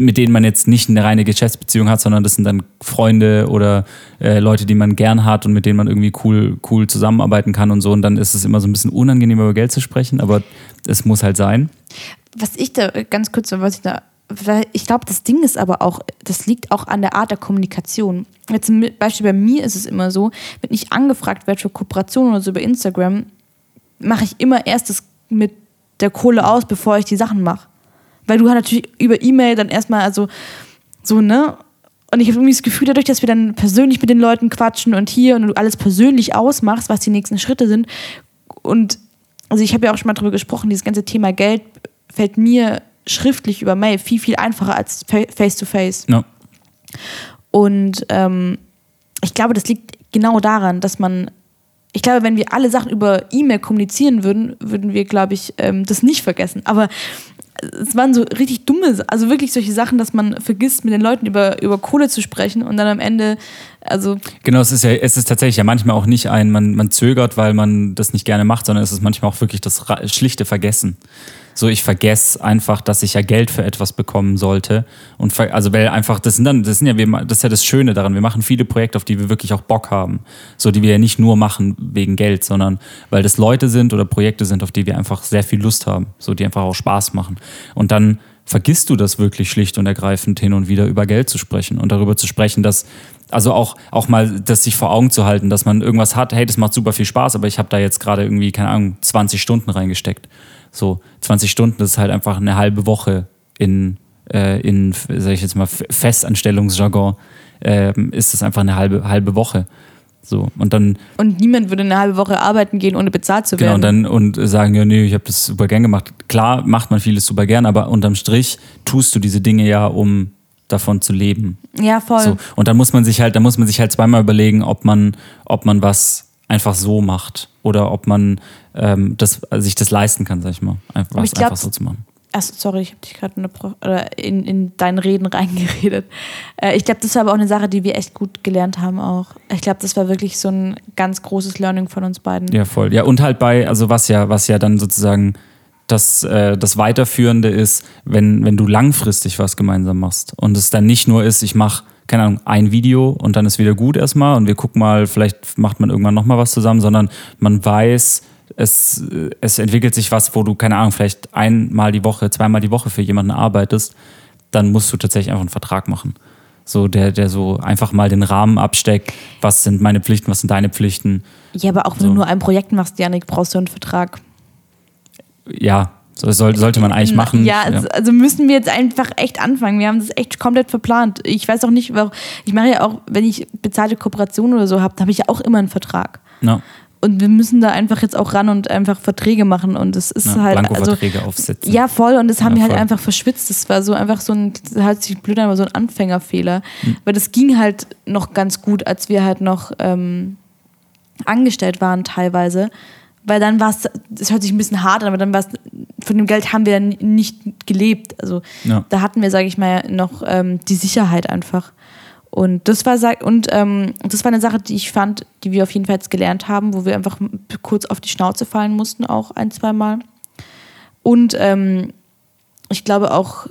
mit denen man jetzt nicht eine reine Geschäftsbeziehung hat, sondern das sind dann Freunde oder äh, Leute, die man gern hat und mit denen man irgendwie cool, cool zusammenarbeiten kann und so. Und dann ist es immer so ein bisschen unangenehm, über Geld zu sprechen, aber es muss halt sein. Was ich da ganz kurz, was ich da ich glaube, das Ding ist aber auch, das liegt auch an der Art der Kommunikation. Jetzt zum Beispiel bei mir ist es immer so, wenn ich angefragt werde für Kooperationen oder so über Instagram, mache ich immer erst das mit der Kohle aus, bevor ich die Sachen mache. Weil du halt natürlich über E-Mail dann erstmal, also so, ne? Und ich habe irgendwie das Gefühl, dadurch, dass wir dann persönlich mit den Leuten quatschen und hier und du alles persönlich ausmachst, was die nächsten Schritte sind. Und also ich habe ja auch schon mal darüber gesprochen, dieses ganze Thema Geld fällt mir schriftlich über Mail viel, viel einfacher als face-to-face. Ja. Und ähm, ich glaube, das liegt genau daran, dass man, ich glaube, wenn wir alle Sachen über E-Mail kommunizieren würden, würden wir, glaube ich, ähm, das nicht vergessen. Aber es waren so richtig dumme, also wirklich solche Sachen, dass man vergisst, mit den Leuten über, über Kohle zu sprechen und dann am Ende, also. Genau, es ist ja, es ist tatsächlich ja manchmal auch nicht ein, man, man zögert, weil man das nicht gerne macht, sondern es ist manchmal auch wirklich das schlichte Vergessen. So, ich vergesse einfach, dass ich ja Geld für etwas bekommen sollte. Und also, weil einfach, das sind dann, das sind ja, das ist ja das Schöne daran. Wir machen viele Projekte, auf die wir wirklich auch Bock haben. So, die wir ja nicht nur machen wegen Geld, sondern weil das Leute sind oder Projekte sind, auf die wir einfach sehr viel Lust haben. So, die einfach auch Spaß machen. Und dann vergisst du das wirklich schlicht und ergreifend hin und wieder über Geld zu sprechen und darüber zu sprechen, dass also auch, auch mal das sich vor Augen zu halten, dass man irgendwas hat, hey, das macht super viel Spaß, aber ich habe da jetzt gerade irgendwie, keine Ahnung, 20 Stunden reingesteckt. So 20 Stunden, das ist halt einfach eine halbe Woche in, äh, in sag ich jetzt mal, Festanstellungsjargon, äh, ist das einfach eine halbe, halbe Woche. So, und dann. Und niemand würde eine halbe Woche arbeiten gehen, ohne bezahlt zu werden. Genau, und dann und sagen, ja, nee, ich habe das super gern gemacht. Klar macht man vieles super gern, aber unterm Strich tust du diese Dinge ja, um davon zu leben. Ja, voll. So, und dann muss man sich halt, da muss man sich halt zweimal überlegen, ob man, ob man was einfach so macht oder ob man ähm, das, also sich das leisten kann, sag ich mal, einfach, was glaub, einfach so zu machen. Achso, sorry, ich habe dich gerade in, in deinen Reden reingeredet. Äh, ich glaube, das war aber auch eine Sache, die wir echt gut gelernt haben auch. Ich glaube, das war wirklich so ein ganz großes Learning von uns beiden. Ja, voll. Ja, und halt bei, also was ja, was ja dann sozusagen das, äh, das Weiterführende ist, wenn, wenn du langfristig was gemeinsam machst und es dann nicht nur ist, ich mache keine Ahnung, ein Video und dann ist wieder gut erstmal und wir gucken mal, vielleicht macht man irgendwann nochmal was zusammen, sondern man weiß, es, es entwickelt sich was, wo du, keine Ahnung, vielleicht einmal die Woche, zweimal die Woche für jemanden arbeitest, dann musst du tatsächlich einfach einen Vertrag machen. So, der, der so einfach mal den Rahmen absteckt, was sind meine Pflichten, was sind deine Pflichten. Ja, aber auch wenn so. du nur ein Projekt machst, Janik, brauchst du einen Vertrag. Ja, so soll, sollte man eigentlich machen. Ja, ja, also müssen wir jetzt einfach echt anfangen. Wir haben das echt komplett verplant. Ich weiß auch nicht, warum. Ich mache ja auch, wenn ich bezahlte Kooperation oder so habe, habe ich ja auch immer einen Vertrag. No. Und wir müssen da einfach jetzt auch ran und einfach Verträge machen. Und es ist ja, halt. Also, aufsetzen. Ja, voll. Und das haben ja, wir halt einfach verschwitzt. Das war so einfach so ein, das hat sich blöd aber so ein Anfängerfehler. Hm. Weil das ging halt noch ganz gut, als wir halt noch ähm, angestellt waren teilweise. Weil dann war es, das hört sich ein bisschen hart an, aber dann war es, von dem Geld haben wir nicht gelebt. Also ja. da hatten wir, sage ich mal, noch ähm, die Sicherheit einfach. Und das war und ähm, das war eine Sache, die ich fand, die wir auf jeden Fall jetzt gelernt haben, wo wir einfach kurz auf die Schnauze fallen mussten, auch ein, zwei Mal. Und ähm, ich glaube auch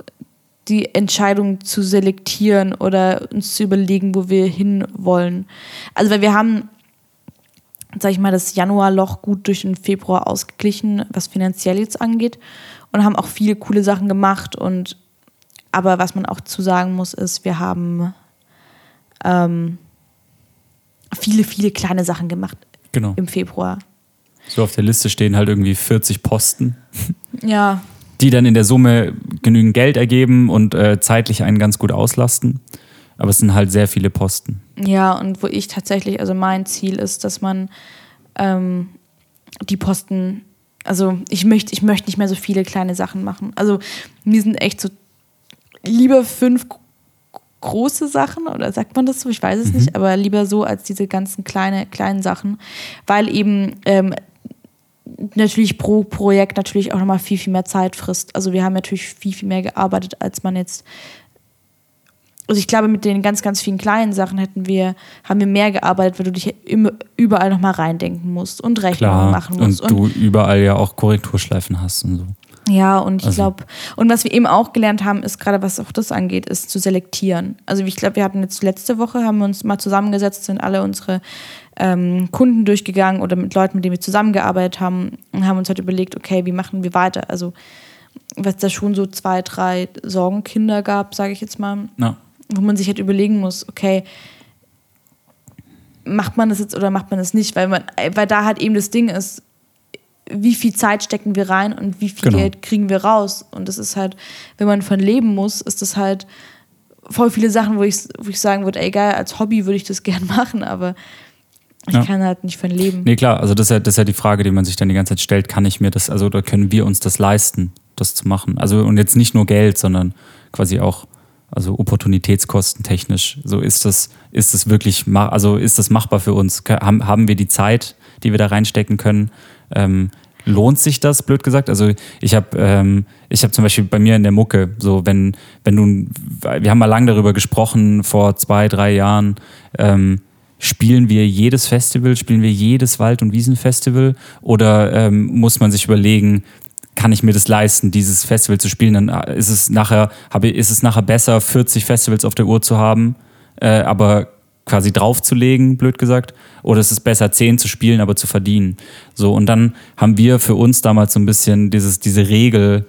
die Entscheidung zu selektieren oder uns zu überlegen, wo wir hinwollen. Also weil wir haben sag ich mal, das Januarloch gut durch den Februar ausgeglichen, was finanziell jetzt angeht. Und haben auch viele coole Sachen gemacht. Und aber was man auch zu sagen muss, ist, wir haben ähm, viele, viele kleine Sachen gemacht genau. im Februar. So auf der Liste stehen halt irgendwie 40 Posten. Ja. Die dann in der Summe genügend Geld ergeben und äh, zeitlich einen ganz gut auslasten. Aber es sind halt sehr viele Posten. Ja, und wo ich tatsächlich, also mein Ziel ist, dass man ähm, die Posten, also ich möchte, ich möchte nicht mehr so viele kleine Sachen machen. Also mir sind echt so lieber fünf große Sachen oder sagt man das so? Ich weiß es mhm. nicht, aber lieber so als diese ganzen kleine, kleinen Sachen, weil eben ähm, natürlich pro Projekt natürlich auch nochmal viel, viel mehr Zeit frisst. Also wir haben natürlich viel, viel mehr gearbeitet, als man jetzt also ich glaube, mit den ganz, ganz vielen kleinen Sachen hätten wir, haben wir mehr gearbeitet, weil du dich immer, überall nochmal reindenken musst und Rechnungen Klar. machen musst. Und du überall ja auch Korrekturschleifen hast und so. Ja, und ich Also- glaube, und was wir eben auch gelernt haben, ist gerade was auch das angeht, ist zu selektieren. Also ich glaube, wir hatten jetzt letzte Woche, haben wir uns mal zusammengesetzt, sind alle unsere ähm, Kunden durchgegangen oder mit Leuten, mit denen wir zusammengearbeitet haben und haben uns halt überlegt, okay, wie machen wir weiter? Also was da schon so zwei, drei Sorgenkinder gab, sage ich jetzt mal, Ja. Wo man sich halt überlegen muss, okay, macht man das jetzt oder macht man das nicht? Weil, man, weil da halt eben das Ding ist, wie viel Zeit stecken wir rein und wie viel Genau. Geld kriegen wir raus? Und das ist halt, wenn man von leben muss, ist das halt voll viele Sachen, wo ich, wo ich sagen würde, ey geil, als Hobby würde ich das gern machen, aber ich Ja. kann halt nicht von leben. Nee, klar, also das ist, ja, das ist ja die Frage, die man sich dann die ganze Zeit stellt, kann ich mir das, also oder können wir uns das leisten, das zu machen? Also und jetzt nicht nur Geld, sondern quasi auch, also Opportunitätskosten technisch. So ist das, ist das wirklich, also ist das machbar für uns? Haben, wir die Zeit, die wir da reinstecken können? Ähm, lohnt sich das, blöd gesagt? Also ich habe ähm, habe zum Beispiel bei mir in der Mucke, so wenn, wenn du, wir haben mal lange darüber gesprochen, vor zwei, drei Jahren, ähm, Spielen wir jedes Festival, spielen wir jedes Wald- und Wiesenfestival oder ähm, muss man sich überlegen, kann ich mir das leisten, dieses Festival zu spielen? Dann äh, ist es nachher, habe, ist es nachher besser, 40 Festivals auf der Uhr zu haben, äh, aber quasi draufzulegen, blöd gesagt, oder ist es besser, 10 zu spielen, aber zu verdienen? So, und dann haben wir für uns damals so ein bisschen dieses, diese Regel,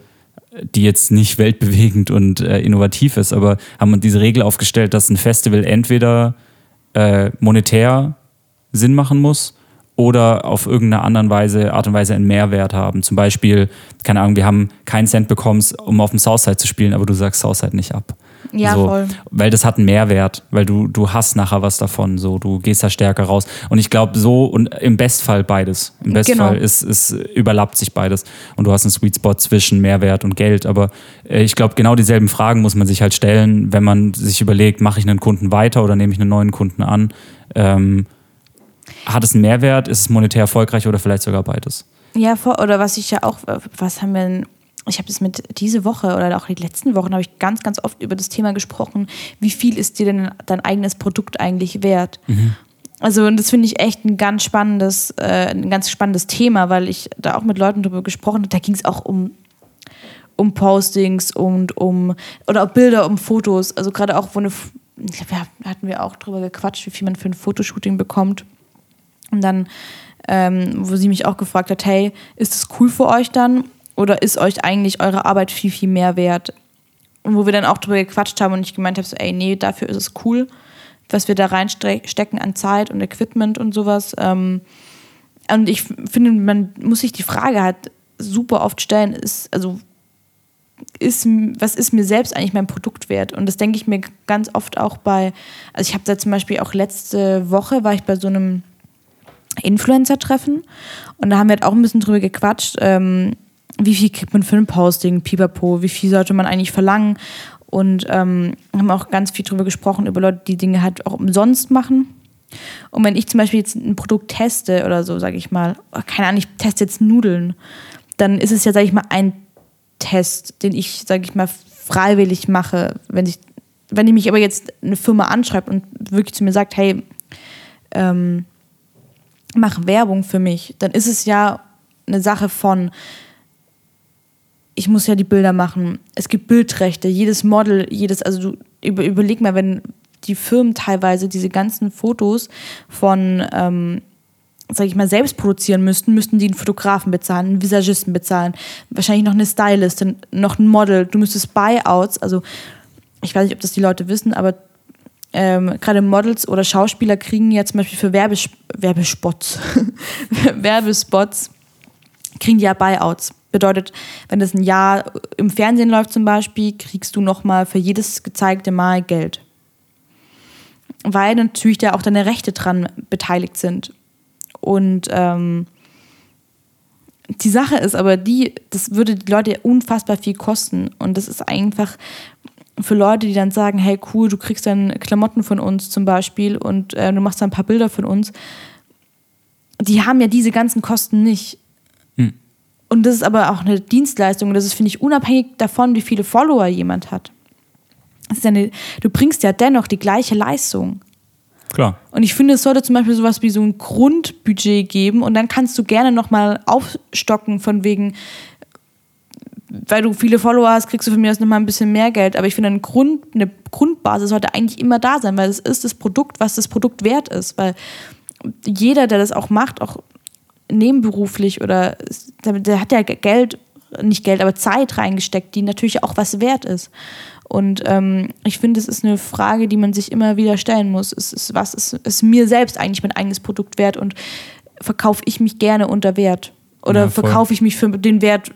die jetzt nicht weltbewegend und äh, innovativ ist, aber haben wir diese Regel aufgestellt, dass ein Festival entweder äh, monetär Sinn machen muss oder auf irgendeine anderen Weise, Art und Weise einen Mehrwert haben. Zum Beispiel, keine Ahnung, wir haben keinen Cent bekommen, um auf dem Southside zu spielen, aber du sagst Southside nicht ab. Ja, so, voll. Weil das hat einen Mehrwert, weil du, du hast nachher was davon, so du gehst da stärker raus. Und ich glaube, so und im Bestfall beides. Im Bestfall Genau. ist, ist, überlappt sich beides. Und du hast einen Sweet Spot zwischen Mehrwert und Geld. Aber äh, ich glaube, genau dieselben Fragen muss man sich halt stellen, wenn man sich überlegt, mache ich einen Kunden weiter oder nehme ich einen neuen Kunden an? Ähm, hat es einen Mehrwert? Ist es monetär erfolgreich oder vielleicht sogar beides? Ja, oder was ich ja auch, was haben wir denn, ich habe das mit diese Woche oder auch die letzten Wochen habe ich ganz, ganz oft über das Thema gesprochen, wie viel ist dir denn dein eigenes Produkt eigentlich wert? Also und das finde ich echt ein ganz spannendes, äh, ein ganz spannendes Thema, weil ich da auch mit Leuten darüber gesprochen habe. Da ging es auch um um Postings und um oder auch Bilder, um Fotos. Also gerade auch, wo eine, ich glaub, ja, hatten wir auch drüber gequatscht, wie viel man für ein Fotoshooting bekommt. Und dann, ähm, wo sie mich auch gefragt hat, hey, ist es cool für euch dann? Oder ist euch eigentlich eure Arbeit viel, viel mehr wert? Und wo wir dann auch drüber gequatscht haben und ich gemeint habe, so, ey, nee, dafür ist es cool, was wir da reinstecken an Zeit und Equipment und sowas. Ähm, und ich finde, man muss sich die Frage halt super oft stellen, ist, also, ist, was ist mir selbst eigentlich mein Produkt wert? Und das denke ich mir ganz oft auch bei, also ich habe da zum Beispiel auch letzte Woche war ich bei so einem Influencer-Treffen und da haben wir halt auch ein bisschen drüber gequatscht, ähm, wie viel kriegt man für ein Posting, pipapo, wie viel sollte man eigentlich verlangen und ähm, haben auch ganz viel drüber gesprochen, über Leute, die Dinge halt auch umsonst machen. Und wenn ich zum Beispiel jetzt ein Produkt teste oder so, sage ich mal, oh, keine Ahnung, ich teste jetzt Nudeln, dann ist es ja, sage ich mal, ein Test, den ich, sage ich mal, freiwillig mache. Wenn ich, wenn ich mich aber jetzt eine Firma anschreibt und wirklich zu mir sagt, hey, ähm, mach Werbung für mich, dann ist es ja eine Sache von, ich muss ja die Bilder machen. Es gibt Bildrechte, jedes Model, jedes, also du über, überleg mal, wenn die Firmen teilweise diese ganzen Fotos von, ähm, sag ich mal, selbst produzieren müssten, müssten die einen Fotografen bezahlen, einen Visagisten bezahlen, wahrscheinlich noch eine Stylistin, noch ein Model. Du müsstest Buyouts, also ich weiß nicht, ob das die Leute wissen, aber ähm, gerade Models oder Schauspieler kriegen ja zum Beispiel für Werbes Werbespots, Werbespots, kriegen die ja Buyouts. Bedeutet, wenn das ein Jahr im Fernsehen läuft zum Beispiel, kriegst du nochmal für jedes gezeigte Mal Geld. Weil natürlich da auch deine Rechte dran beteiligt sind. Und ähm, die Sache ist aber die, das würde die Leute unfassbar viel kosten. Und das ist einfach für Leute, die dann sagen, hey cool, du kriegst dann Klamotten von uns zum Beispiel und äh, du machst dann ein paar Bilder von uns. Die haben ja diese ganzen Kosten nicht. Hm. Und das ist aber auch eine Dienstleistung. und Das ist, finde ich, unabhängig davon, wie viele Follower jemand hat. eine, du bringst ja dennoch die gleiche Leistung. Klar. Und ich finde, es sollte zum Beispiel sowas wie so ein Grundbudget geben und dann kannst du gerne nochmal aufstocken von wegen, weil du viele Follower hast, kriegst du von mir aus nochmal ein bisschen mehr Geld. Aber ich finde, ein Grund, eine Grundbasis sollte eigentlich immer da sein, weil es ist das Produkt, was das Produkt wert ist. Weil jeder, der das auch macht, auch nebenberuflich oder der hat ja Geld, nicht Geld, aber Zeit reingesteckt, die natürlich auch was wert ist. Und ähm, ich finde, es ist eine Frage, die man sich immer wieder stellen muss. Es ist, was ist, ist mir selbst eigentlich mein eigenes Produkt wert und verkaufe ich mich gerne unter Wert? Oder ja, verkaufe ich mich für den Wert,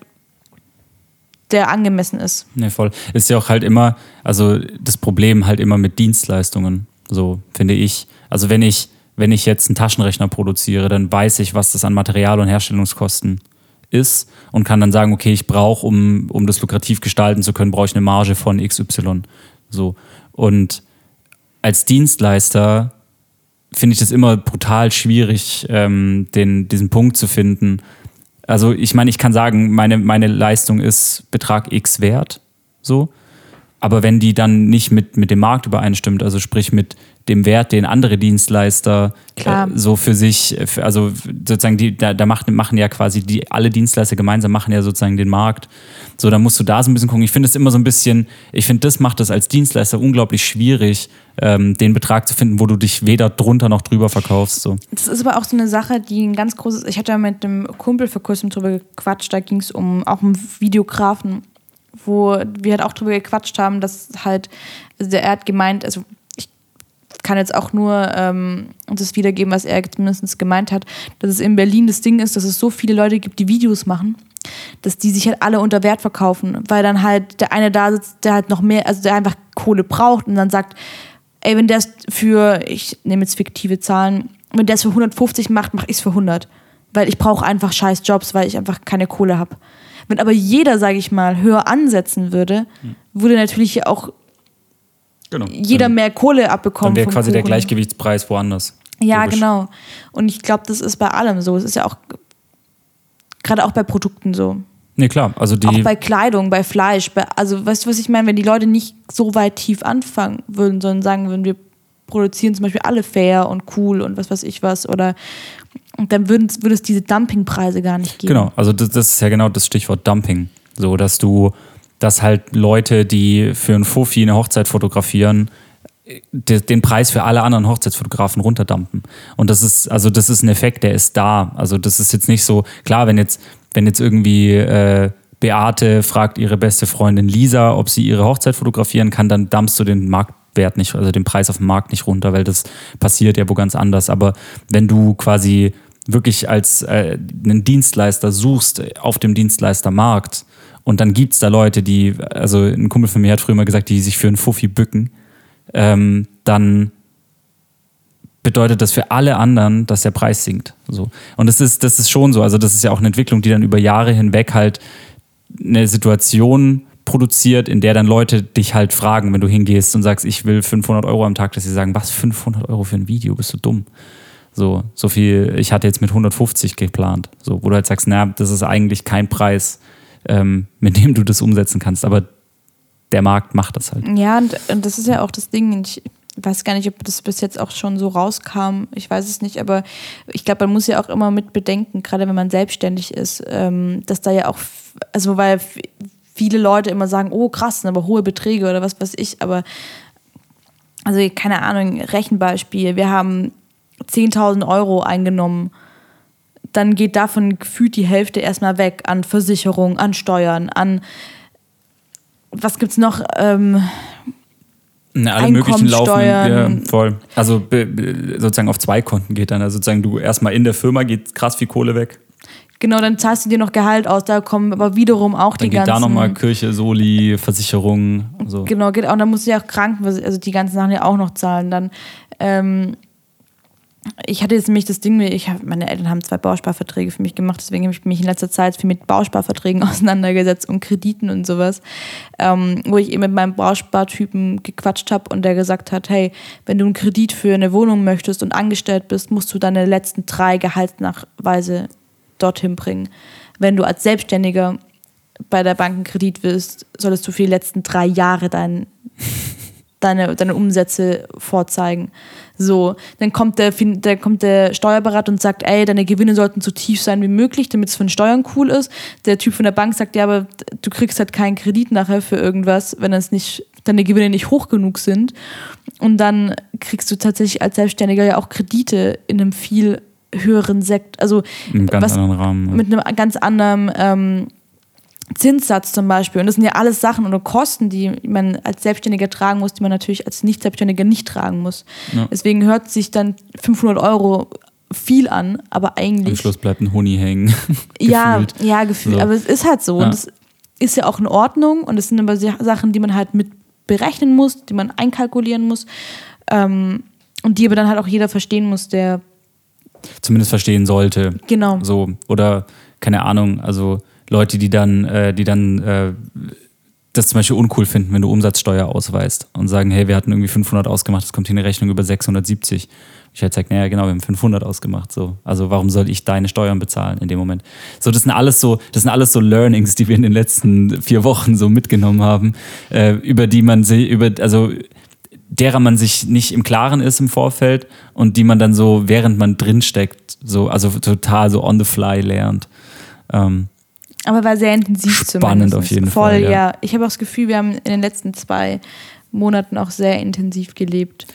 der angemessen ist? Ne, voll. Ist ja auch halt immer, also das Problem halt immer mit Dienstleistungen, so finde ich. Also wenn ich, wenn ich jetzt einen Taschenrechner produziere, dann weiß ich, was das an Material- und Herstellungskosten ist und kann dann sagen, okay, ich brauche, um, um das lukrativ gestalten zu können, brauche ich eine Marge von XY. So. Und als Dienstleister finde ich das immer brutal schwierig, ähm, den, diesen Punkt zu finden. Also ich meine, ich kann sagen, meine, meine Leistung ist Betrag X wert, so. Aber wenn die dann nicht mit, mit dem Markt übereinstimmt, also sprich mit dem Wert, den andere Dienstleister äh, so für sich, also sozusagen, die, da, da machen, machen ja quasi die, alle Dienstleister gemeinsam machen ja sozusagen den Markt. So, da musst du da so ein bisschen gucken. Ich finde es immer so ein bisschen, ich finde, das macht es als Dienstleister unglaublich schwierig, ähm, den Betrag zu finden, wo du dich weder drunter noch drüber verkaufst. So. Das ist aber auch so eine Sache, die ein ganz großes, ich hatte ja mit einem Kumpel vor kurzem drüber gequatscht, da ging es um auch um Videografen wo wir halt auch drüber gequatscht haben, dass halt, also der, er hat gemeint, also kann jetzt auch nur ähm, das wiedergeben, was er zumindest gemeint hat, dass es in Berlin das Ding ist, dass es so viele Leute gibt, die Videos machen, dass die sich halt alle unter Wert verkaufen, weil dann halt der eine da sitzt, der halt noch mehr, also der einfach Kohle braucht und dann sagt, ey, wenn der es für, ich nehme jetzt fiktive Zahlen, wenn der es für 150 macht, mache ich es für 100, weil ich brauche einfach scheiß Jobs, weil ich einfach keine Kohle habe. Wenn aber jeder, sage ich mal, höher ansetzen würde, hm. würde natürlich auch Genau. Jeder mehr Kohle abbekommen. Dann wäre quasi Kuchen. der Gleichgewichtspreis woanders. Ja, Logisch. genau. Und ich glaube, das ist bei allem so. Es ist ja auch gerade auch bei Produkten so. Nee, klar. Also die auch bei Kleidung, bei Fleisch. Bei, also, weißt du, was ich meine? Wenn die Leute nicht so weit tief anfangen würden, sondern sagen würden, wir produzieren zum Beispiel alle fair und cool und was weiß ich was, oder dann würden, würde es diese Dumpingpreise gar nicht geben. Genau, also das, das ist ja genau das Stichwort Dumping. So, dass du dass halt Leute, die für ein Fofi eine Hochzeit fotografieren, den Preis für alle anderen Hochzeitsfotografen runterdampen. Und das ist, also das ist ein Effekt, der ist da. Also das ist jetzt nicht so, klar, wenn jetzt, wenn jetzt irgendwie äh, Beate fragt ihre beste Freundin Lisa, ob sie ihre Hochzeit fotografieren kann, dann dampfst du den Marktwert nicht, also den Preis auf dem Markt nicht runter, weil das passiert ja wo ganz anders. Aber wenn du quasi wirklich als äh, einen Dienstleister suchst auf dem Dienstleistermarkt, und dann gibt es da Leute, die, also ein Kumpel von mir hat früher mal gesagt, die sich für einen Fuffi bücken. Ähm, dann bedeutet das für alle anderen, dass der Preis sinkt. So. Und das ist, das ist schon so. Also, das ist ja auch eine Entwicklung, die dann über Jahre hinweg halt eine Situation produziert, in der dann Leute dich halt fragen, wenn du hingehst und sagst, ich will 500 Euro am Tag, dass sie sagen, was, 500 Euro für ein Video? Bist du dumm? So, so viel, ich hatte jetzt mit 150 geplant. So, wo du halt sagst, na, das ist eigentlich kein Preis, ähm, mit dem du das umsetzen kannst. Aber der Markt macht das halt. Ja, und, und das ist ja auch das Ding. Ich weiß gar nicht, ob das bis jetzt auch schon so rauskam. Ich weiß es nicht, aber ich glaube, man muss ja auch immer mit bedenken, gerade wenn man selbstständig ist, ähm, dass da ja auch, also weil viele Leute immer sagen, oh krass, aber hohe Beträge oder was weiß ich, aber also keine Ahnung, Rechenbeispiel, wir haben 10.000 Euro eingenommen dann geht davon gefühlt die Hälfte erstmal weg an Versicherung, an Steuern, an was gibt's noch? Ähm, Na, alle möglichen laufen ja, voll. Also sozusagen auf zwei Konten geht dann. Also sozusagen du erstmal in der Firma geht krass viel Kohle weg. Genau, dann zahlst du dir noch Gehalt aus, da kommen aber wiederum auch dann die ganzen. Dann geht da nochmal Kirche, Soli, Versicherung. So. Genau, geht auch. Dann musst du ja auch Kranken, also die ganzen Sachen ja auch noch zahlen. Dann ähm, ich hatte jetzt nämlich das Ding, ich hab, meine Eltern haben zwei Bausparverträge für mich gemacht, deswegen habe ich mich in letzter Zeit viel mit Bausparverträgen auseinandergesetzt und Krediten und sowas, ähm, wo ich eben mit meinem Bauspartypen gequatscht habe und der gesagt hat, hey, wenn du einen Kredit für eine Wohnung möchtest und angestellt bist, musst du deine letzten drei Gehaltsnachweise dorthin bringen. Wenn du als Selbstständiger bei der Bank einen Kredit willst, solltest du für die letzten drei Jahre deinen deine, deine Umsätze vorzeigen. So, dann kommt der, der, kommt der Steuerberater und sagt, ey, deine Gewinne sollten so tief sein wie möglich, damit es für den Steuern cool ist. Der Typ von der Bank sagt, ja, aber du kriegst halt keinen Kredit nachher für irgendwas, wenn es nicht, deine Gewinne nicht hoch genug sind. Und dann kriegst du tatsächlich als Selbstständiger ja auch Kredite in einem viel höheren Sekt, also In einem ganz was- anderen Rahmen. ja. mit einem ganz anderen ähm, Zinssatz zum Beispiel. Und das sind ja alles Sachen oder Kosten, die man als Selbstständiger tragen muss, die man natürlich als Nicht-Selbstständiger nicht tragen muss. Ja. Deswegen hört sich dann 500 Euro viel an, aber Am eigentlich. Schluss bleibt ein Honig hängen. ja, gefühlt. ja, gefühlt. So. Aber es ist halt so. Ja. Und das ist ja auch in Ordnung. Und es sind aber Sa- Sachen, die man halt mit berechnen muss, die man einkalkulieren muss. Ähm, und die aber dann halt auch jeder verstehen muss, der Zumindest verstehen sollte. genau. So, oder keine Ahnung, also Leute, die dann, äh, die dann äh, das zum Beispiel uncool finden, wenn du Umsatzsteuer ausweist und sagen, hey, wir hatten irgendwie 500 ausgemacht, es kommt hier eine Rechnung über 670. Ich halt sage, naja, genau, wir haben 500 ausgemacht. So. Also warum soll ich deine Steuern bezahlen in dem Moment? So, das sind alles so, das sind alles so Learnings, die wir in den letzten vier Wochen so mitgenommen haben, äh, über die man sich, über, also derer man sich nicht im Klaren ist im Vorfeld und die man dann so, während man drinsteckt, so, also total so on the fly lernt. Ähm, Aber war sehr intensiv Spannend zumindest. auf jeden Voll, Fall, ja. ja. Ich habe auch das Gefühl, wir haben in den letzten zwei Monaten auch sehr intensiv gelebt.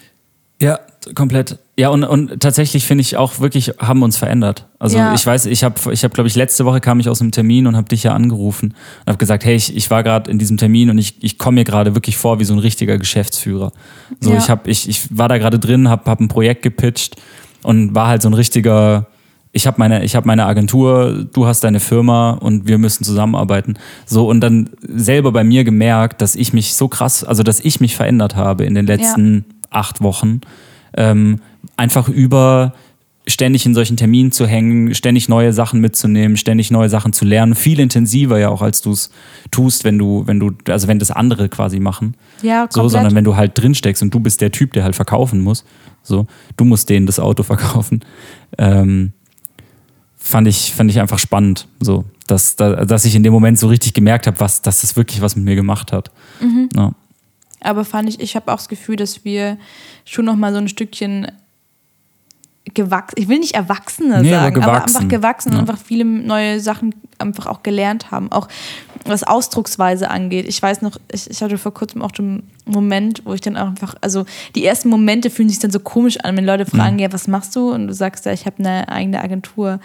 Ja, komplett. Ja, und, und tatsächlich finde ich auch wirklich, haben uns verändert. Also Ja. ich weiß, ich habe, ich hab, glaube ich, letzte Woche kam ich aus einem Termin und habe dich ja angerufen und habe gesagt, hey, ich, ich war gerade in diesem Termin und ich, ich komme mir gerade wirklich vor wie so ein richtiger Geschäftsführer. So, Ja. ich, hab, ich, ich war da gerade drin, habe hab ein Projekt gepitcht und war halt so ein richtiger, ich habe meine, ich hab meine Agentur, du hast deine Firma und wir müssen zusammenarbeiten. So, und dann selber bei mir gemerkt, dass ich mich so krass, also dass ich mich verändert habe in den letzten acht Wochen. Ähm, einfach über ständig in solchen Terminen zu hängen, ständig neue Sachen mitzunehmen, ständig neue Sachen zu lernen, viel intensiver ja auch, als du es tust, wenn du, wenn du, also wenn das andere quasi machen. Ja, So, komplett. sondern wenn du halt drinsteckst und du bist der Typ, der halt verkaufen muss. So, du musst denen das Auto verkaufen. Ähm, fand ich, fand ich einfach spannend, so, dass, da- dass ich in dem Moment so richtig gemerkt habe, was, dass das wirklich was mit mir gemacht hat. Mhm. Ja. Aber fand ich, ich habe auch das Gefühl, dass wir schon noch mal so ein Stückchen gewachsen, ich will nicht Erwachsene Nee, aber sagen, aber, gewachsen. einfach gewachsen und Ja. einfach viele neue Sachen einfach auch gelernt haben. Auch was Ausdrucksweise angeht. Ich weiß noch, ich, ich hatte vor kurzem auch den Moment, wo ich dann auch einfach, also die ersten Momente fühlen sich dann so komisch an, wenn Leute fragen, Mhm. ja, was machst du? Und du sagst ja, ich habe eine eigene Agentur.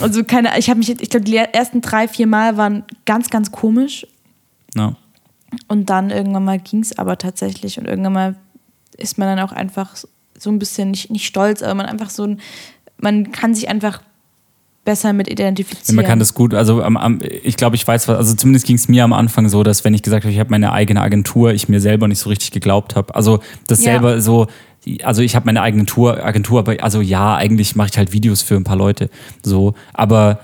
Also keine, ich habe mich, ich glaube, die ersten drei, vier Mal waren ganz, ganz komisch. Ja. Und dann irgendwann mal ging es aber tatsächlich und irgendwann mal ist man dann auch einfach so ein bisschen, nicht, nicht stolz, aber man einfach so ein, man kann sich einfach besser mit Ja, identifizieren. Man kann das gut, also am, am, ich glaube, ich weiß was, also zumindest ging es mir am Anfang so, dass wenn ich gesagt habe, ich habe meine eigene Agentur, ich mir selber nicht so richtig geglaubt habe. Also das Ja. selber so, also ich habe meine Agentur, Agentur, aber also ja, eigentlich mache ich halt Videos für ein paar Leute. So, aber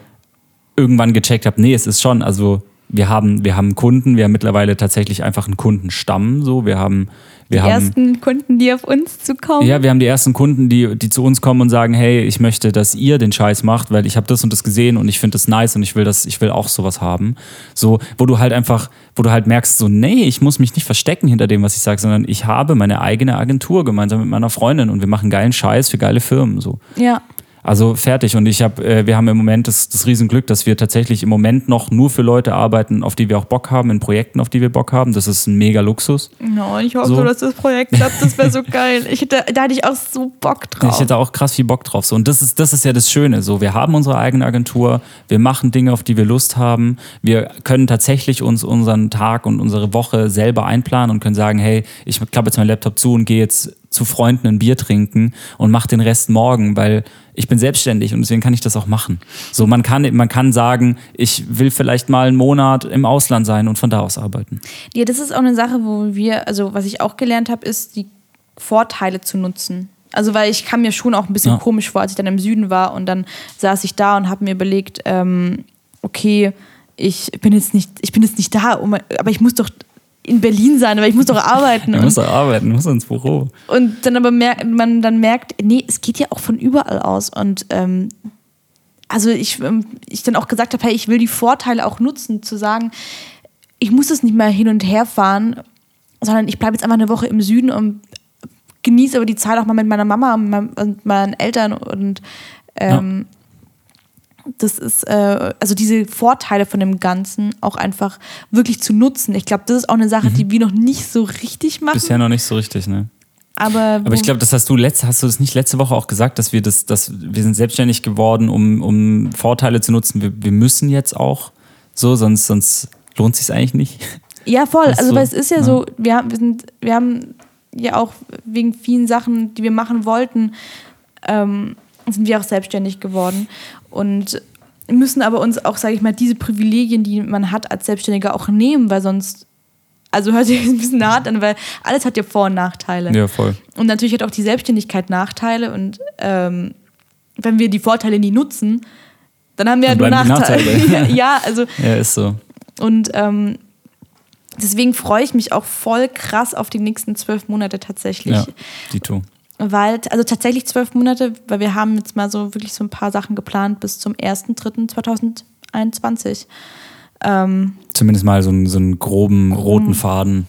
irgendwann gecheckt habe, nee, es ist schon, also wir haben, wir haben Kunden, wir haben mittlerweile tatsächlich einfach einen Kundenstamm, so, wir haben, wir die haben. ersten Kunden, die auf uns zukommen. Ja, wir haben die ersten Kunden, die, die zu uns kommen und sagen, hey, ich möchte, dass ihr den Scheiß macht, weil ich habe das und das gesehen und ich finde das nice und ich will das, ich will auch sowas haben. So, wo du halt einfach, wo du halt merkst, so, nee, ich muss mich nicht verstecken hinter dem, was ich sage, sondern ich habe meine eigene Agentur gemeinsam mit meiner Freundin und wir machen geilen Scheiß für geile Firmen. So. ja. Also fertig. Und ich habe, äh, wir haben im Moment das, das Riesenglück, dass wir tatsächlich im Moment noch nur für Leute arbeiten, auf die wir auch Bock haben, in Projekten, auf die wir Bock haben. Das ist ein mega Luxus. No, ich hoffe So. dass das Projekt klappt. Das wäre so geil. Ich hätte, da hatte ich auch so Bock drauf. Ich hätte auch krass viel Bock drauf. So. Und das ist, das ist ja das Schöne. So, wir haben unsere eigene Agentur, wir machen Dinge, auf die wir Lust haben. Wir können tatsächlich uns unseren Tag und unsere Woche selber einplanen und können sagen, hey, ich klappe jetzt meinen Laptop zu und gehe jetzt zu Freunden ein Bier trinken und mache den Rest morgen, weil ich bin selbstständig und deswegen kann ich das auch machen. So, man kann, man kann sagen, ich will vielleicht mal einen Monat im Ausland sein und von da aus arbeiten. Ja, das ist auch eine Sache, wo wir, also was ich auch gelernt habe, ist die Vorteile zu nutzen. Also weil ich kam mir schon auch ein bisschen Ja. komisch vor, als ich dann im Süden war und dann saß ich da und habe mir überlegt, ähm, okay, ich bin jetzt nicht, ich bin jetzt nicht da, aber ich muss doch in Berlin sein, aber ich muss doch arbeiten. Und, muss doch arbeiten, muss ins Büro. und dann aber mer man dann merkt, nee, es geht ja auch von überall aus. Und ähm, also ich, ähm, ich dann auch gesagt habe, hey, ich will die Vorteile auch nutzen, zu sagen, ich muss es nicht mehr hin und her fahren sondern ich bleibe jetzt einfach eine Woche im Süden und genieße aber die Zeit auch mal mit meiner Mama und meinen Eltern und ähm, ja. Das ist, äh, also diese Vorteile von dem Ganzen auch einfach wirklich zu nutzen. Ich glaube, das ist auch eine Sache, mhm. die wir noch nicht so richtig machen. Bisher noch nicht so richtig, ne? Aber, Aber ich glaube, das hast du letzte, hast du das nicht letzte Woche auch gesagt, dass wir das, dass wir sind selbstständig geworden, um, um Vorteile zu nutzen. Wir, wir müssen jetzt auch so, sonst, sonst lohnt sich eigentlich nicht. Ja, voll. Also, so, weil es ist ja, ja, so, wir haben, wir sind, wir haben ja auch wegen vielen Sachen, die wir machen wollten, ähm, sind wir auch selbstständig geworden und müssen aber uns auch, sage ich mal, diese Privilegien, die man hat als Selbstständiger, auch nehmen, weil sonst also hört sich ein bisschen hart an, weil alles hat ja Vor- und Nachteile. Ja, voll. Und natürlich hat auch die Selbstständigkeit Nachteile und ähm, wenn wir die Vorteile nie nutzen, dann haben wir ja nur Nachteile. Nachteile. ja, also. Ja, ist so. Und ähm, deswegen freue ich mich auch voll krass auf die nächsten zwölf Monate tatsächlich. Ja, die tu. Weil, also tatsächlich zwölf Monate, weil wir haben jetzt mal so wirklich so ein paar Sachen geplant bis zum 1.3.2021. Ähm, Zumindest mal so, einen, so einen groben roten Faden.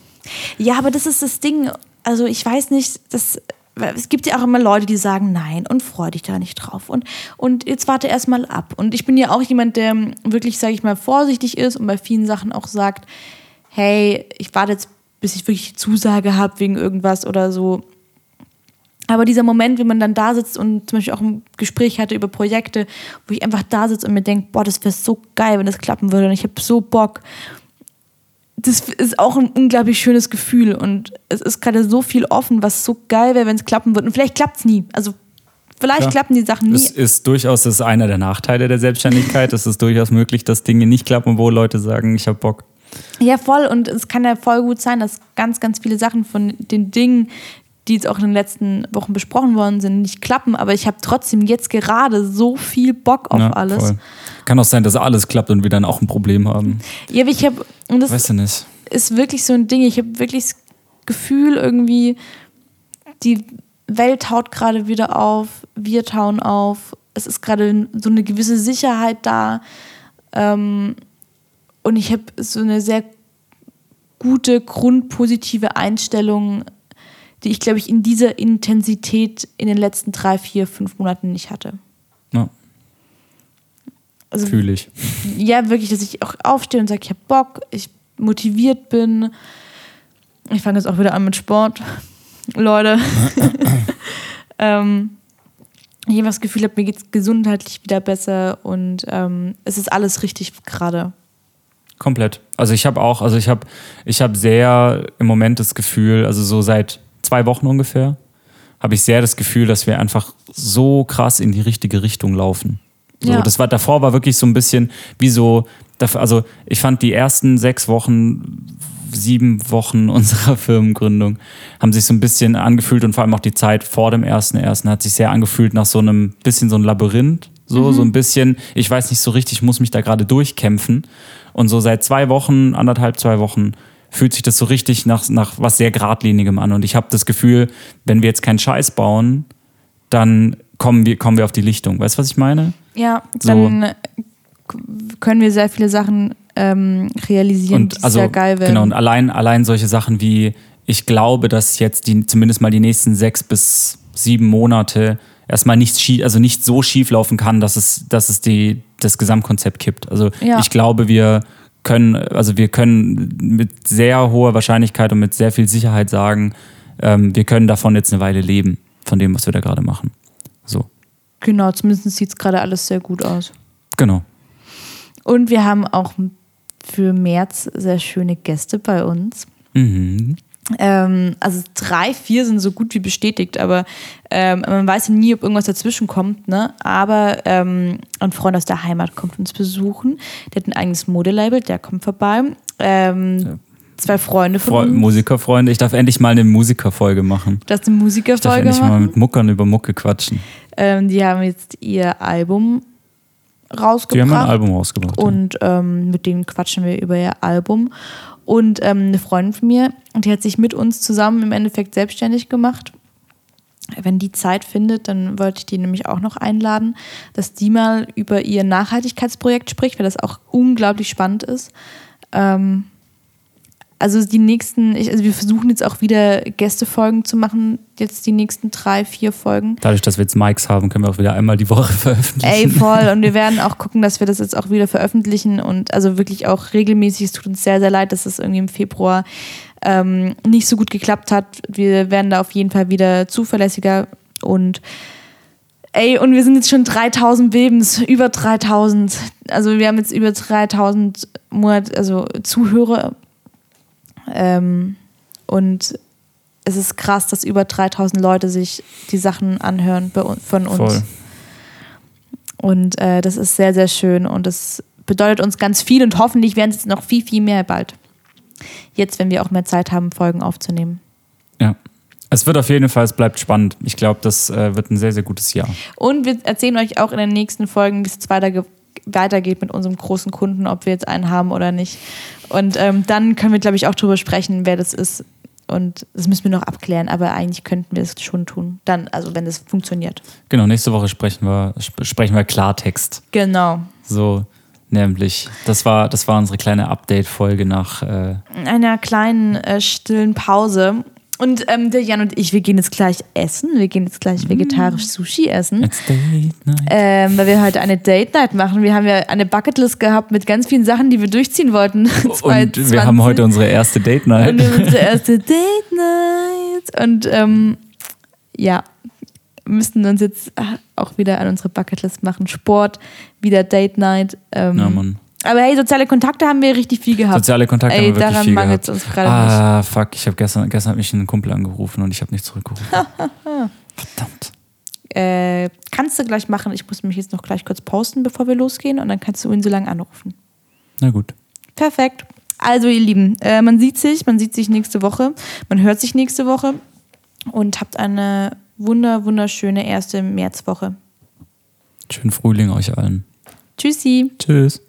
Ja, aber das ist das Ding. Also ich weiß nicht, das, es gibt ja auch immer Leute, die sagen nein und freu dich da nicht drauf. Und, und jetzt warte erst mal ab. Und ich bin ja auch jemand, der wirklich, sage ich mal, vorsichtig ist und bei vielen Sachen auch sagt, hey, ich warte jetzt, bis ich wirklich Zusage habe wegen irgendwas oder so. Aber dieser Moment, wenn man dann da sitzt und zum Beispiel auch ein Gespräch hatte über Projekte, wo ich einfach da sitze und mir denke, boah, das wäre so geil, wenn das klappen würde und ich habe so Bock. Das ist auch ein unglaublich schönes Gefühl und es ist gerade so viel offen, was so geil wäre, wenn es klappen würde. Und vielleicht klappt es nie. Also vielleicht ja. klappen die Sachen nie. Es ist durchaus das ist einer der Nachteile der Selbstständigkeit. es ist durchaus möglich, dass Dinge nicht klappen, wo Leute sagen, ich habe Bock. Ja, voll. Und es kann ja voll gut sein, dass ganz, ganz viele Sachen von den Dingen, die jetzt auch in den letzten Wochen besprochen worden sind, nicht klappen. Aber ich habe trotzdem jetzt gerade so viel Bock auf ja, alles. Voll. Kann auch sein, dass alles klappt und wir dann auch ein Problem haben. Ja, aber ich habe. Und das weißt du nicht. ist wirklich so ein Ding. Ich habe wirklich das Gefühl, irgendwie, die Welt taut gerade wieder auf, wir tauen auf. Es ist gerade so eine gewisse Sicherheit da. Ähm, und ich habe so eine sehr gute, grundpositive Einstellung die ich, glaube ich, in dieser Intensität in den letzten drei, vier, fünf Monaten nicht hatte. Ja. Also, Fühle ich. Ja, wirklich, dass ich auch aufstehe und sage, ich habe Bock, ich motiviert bin. Ich fange jetzt auch wieder an mit Sport. Leute. ähm, ich habe das Gefühl, mir geht es gesundheitlich wieder besser und ähm, es ist alles richtig gerade. Komplett. Also ich habe auch, also ich habe ich hab sehr im Moment das Gefühl, also so seit zwei Wochen ungefähr, habe ich sehr das Gefühl, dass wir einfach so krass in die richtige Richtung laufen. So, ja. das war, davor war wirklich so ein bisschen wie so, also ich fand die ersten sechs Wochen, sieben Wochen unserer Firmengründung haben sich so ein bisschen angefühlt und vor allem auch die Zeit vor dem ersten ersten hat sich sehr angefühlt nach so einem bisschen so ein Labyrinth. So, mhm. so ein bisschen, ich weiß nicht so richtig, ich muss mich da gerade durchkämpfen. Und so seit zwei Wochen, anderthalb, zwei Wochen fühlt sich das so richtig nach, nach was sehr Gradlinigem an. Und ich habe das Gefühl, wenn wir jetzt keinen Scheiß bauen, dann kommen wir, kommen wir auf die Lichtung. Weißt du, was ich meine? Ja, dann können wir sehr viele Sachen ähm, realisieren, und die also, sehr geil werden. Genau, und allein, allein solche Sachen wie, ich glaube, dass jetzt die, zumindest mal die nächsten sechs bis sieben Monate erstmal nicht, schief, also nicht so schief laufen kann, dass es, dass es die, das Gesamtkonzept kippt. Also ja. ich glaube, wir können, also wir können mit sehr hoher Wahrscheinlichkeit und mit sehr viel Sicherheit sagen, ähm, wir können davon jetzt eine Weile leben, von dem, was wir da gerade machen. So. Genau, zumindest sieht es gerade alles sehr gut aus. Genau. Und wir haben auch für März sehr schöne Gäste bei uns. Mhm. Ähm, also drei, vier sind so gut wie bestätigt, aber ähm, man weiß ja nie, ob irgendwas dazwischen kommt. Ne? Aber ähm, ein Freund aus der Heimat kommt uns besuchen. Der hat ein eigenes Modelabel, der kommt vorbei. Ähm, ja. Zwei Freunde von Fre uns. Musikerfreunde. Ich darf endlich mal eine Musikerfolge machen. Das ist eine Musikerfolge. Ich darf endlich machen. mal mit Muckern über Mucke quatschen. Ähm, die haben jetzt ihr Album rausgebracht. Die haben ein Album rausgebracht. Und ähm, mit denen quatschen wir über ihr Album. Und ähm, eine Freundin von mir, die hat sich mit uns zusammen im Endeffekt selbstständig gemacht. Wenn die Zeit findet, dann wollte ich die nämlich auch noch einladen, dass die mal über ihr Nachhaltigkeitsprojekt spricht, weil das auch unglaublich spannend ist. Ähm, also die nächsten, ich, also wir versuchen jetzt auch wieder Gästefolgen zu machen, jetzt die nächsten drei, vier Folgen. Dadurch, dass wir jetzt Mikes haben, können wir auch wieder einmal die Woche veröffentlichen. Ey, voll. Und wir werden auch gucken, dass wir das jetzt auch wieder veröffentlichen und also wirklich auch regelmäßig. Es tut uns sehr, sehr leid, dass es irgendwie im Februar ähm, nicht so gut geklappt hat. Wir werden da auf jeden Fall wieder zuverlässiger und ey, und wir sind jetzt schon 3000 Bebens, über 3000. Also wir haben jetzt über 3000 Monat, also Zuhörer. Ähm, und es ist krass, dass über 3000 Leute sich die Sachen anhören von uns. Voll. Und äh, das ist sehr, sehr schön und das bedeutet uns ganz viel und hoffentlich werden es noch viel, viel mehr bald. Jetzt, wenn wir auch mehr Zeit haben, Folgen aufzunehmen. Ja. Es wird auf jeden Fall, es bleibt spannend. Ich glaube, das äh, wird ein sehr, sehr gutes Jahr. Und wir erzählen euch auch in den nächsten Folgen, wie es jetzt weiter weitergeht mit unserem großen Kunden, ob wir jetzt einen haben oder nicht. Und ähm, dann können wir, glaube ich, auch darüber sprechen, wer das ist. Und das müssen wir noch abklären, aber eigentlich könnten wir es schon tun. Dann, also wenn es funktioniert. Genau, nächste Woche sprechen wir, sp sprechen wir Klartext. Genau. So, nämlich. Das war, das war unsere kleine Update-Folge nach. Äh In einer kleinen äh, stillen Pause. Und ähm, der Jan und ich, wir gehen jetzt gleich essen. Wir gehen jetzt gleich vegetarisch Sushi essen. Ähm, weil wir heute eine Date Night machen. Wir haben ja eine Bucketlist gehabt mit ganz vielen Sachen, die wir durchziehen wollten. Und wir haben heute unsere erste Date Night. Und wir haben unsere erste Date Night. Und ähm, ja, müssten uns jetzt auch wieder an unsere Bucketlist machen. Sport, wieder Date Night. Ähm, Ja, Mann. Aber hey, soziale Kontakte haben wir richtig viel gehabt. Soziale Kontakte Ey, haben wir wirklich viel gehabt. uns gerade ah, fuck, ich habe gestern, gestern hat mich ein Kumpel angerufen und ich habe nicht zurückgerufen. Verdammt. Äh, kannst du gleich machen. Ich muss mich jetzt noch gleich kurz posten, bevor wir losgehen. Und dann kannst du ihn so lange anrufen. Na gut. Perfekt. Also, ihr Lieben, äh, man sieht sich, man sieht sich nächste Woche, man hört sich nächste Woche und habt eine wunder, wunderschöne erste Märzwoche. Schönen Frühling euch allen. Tschüssi. Tschüss.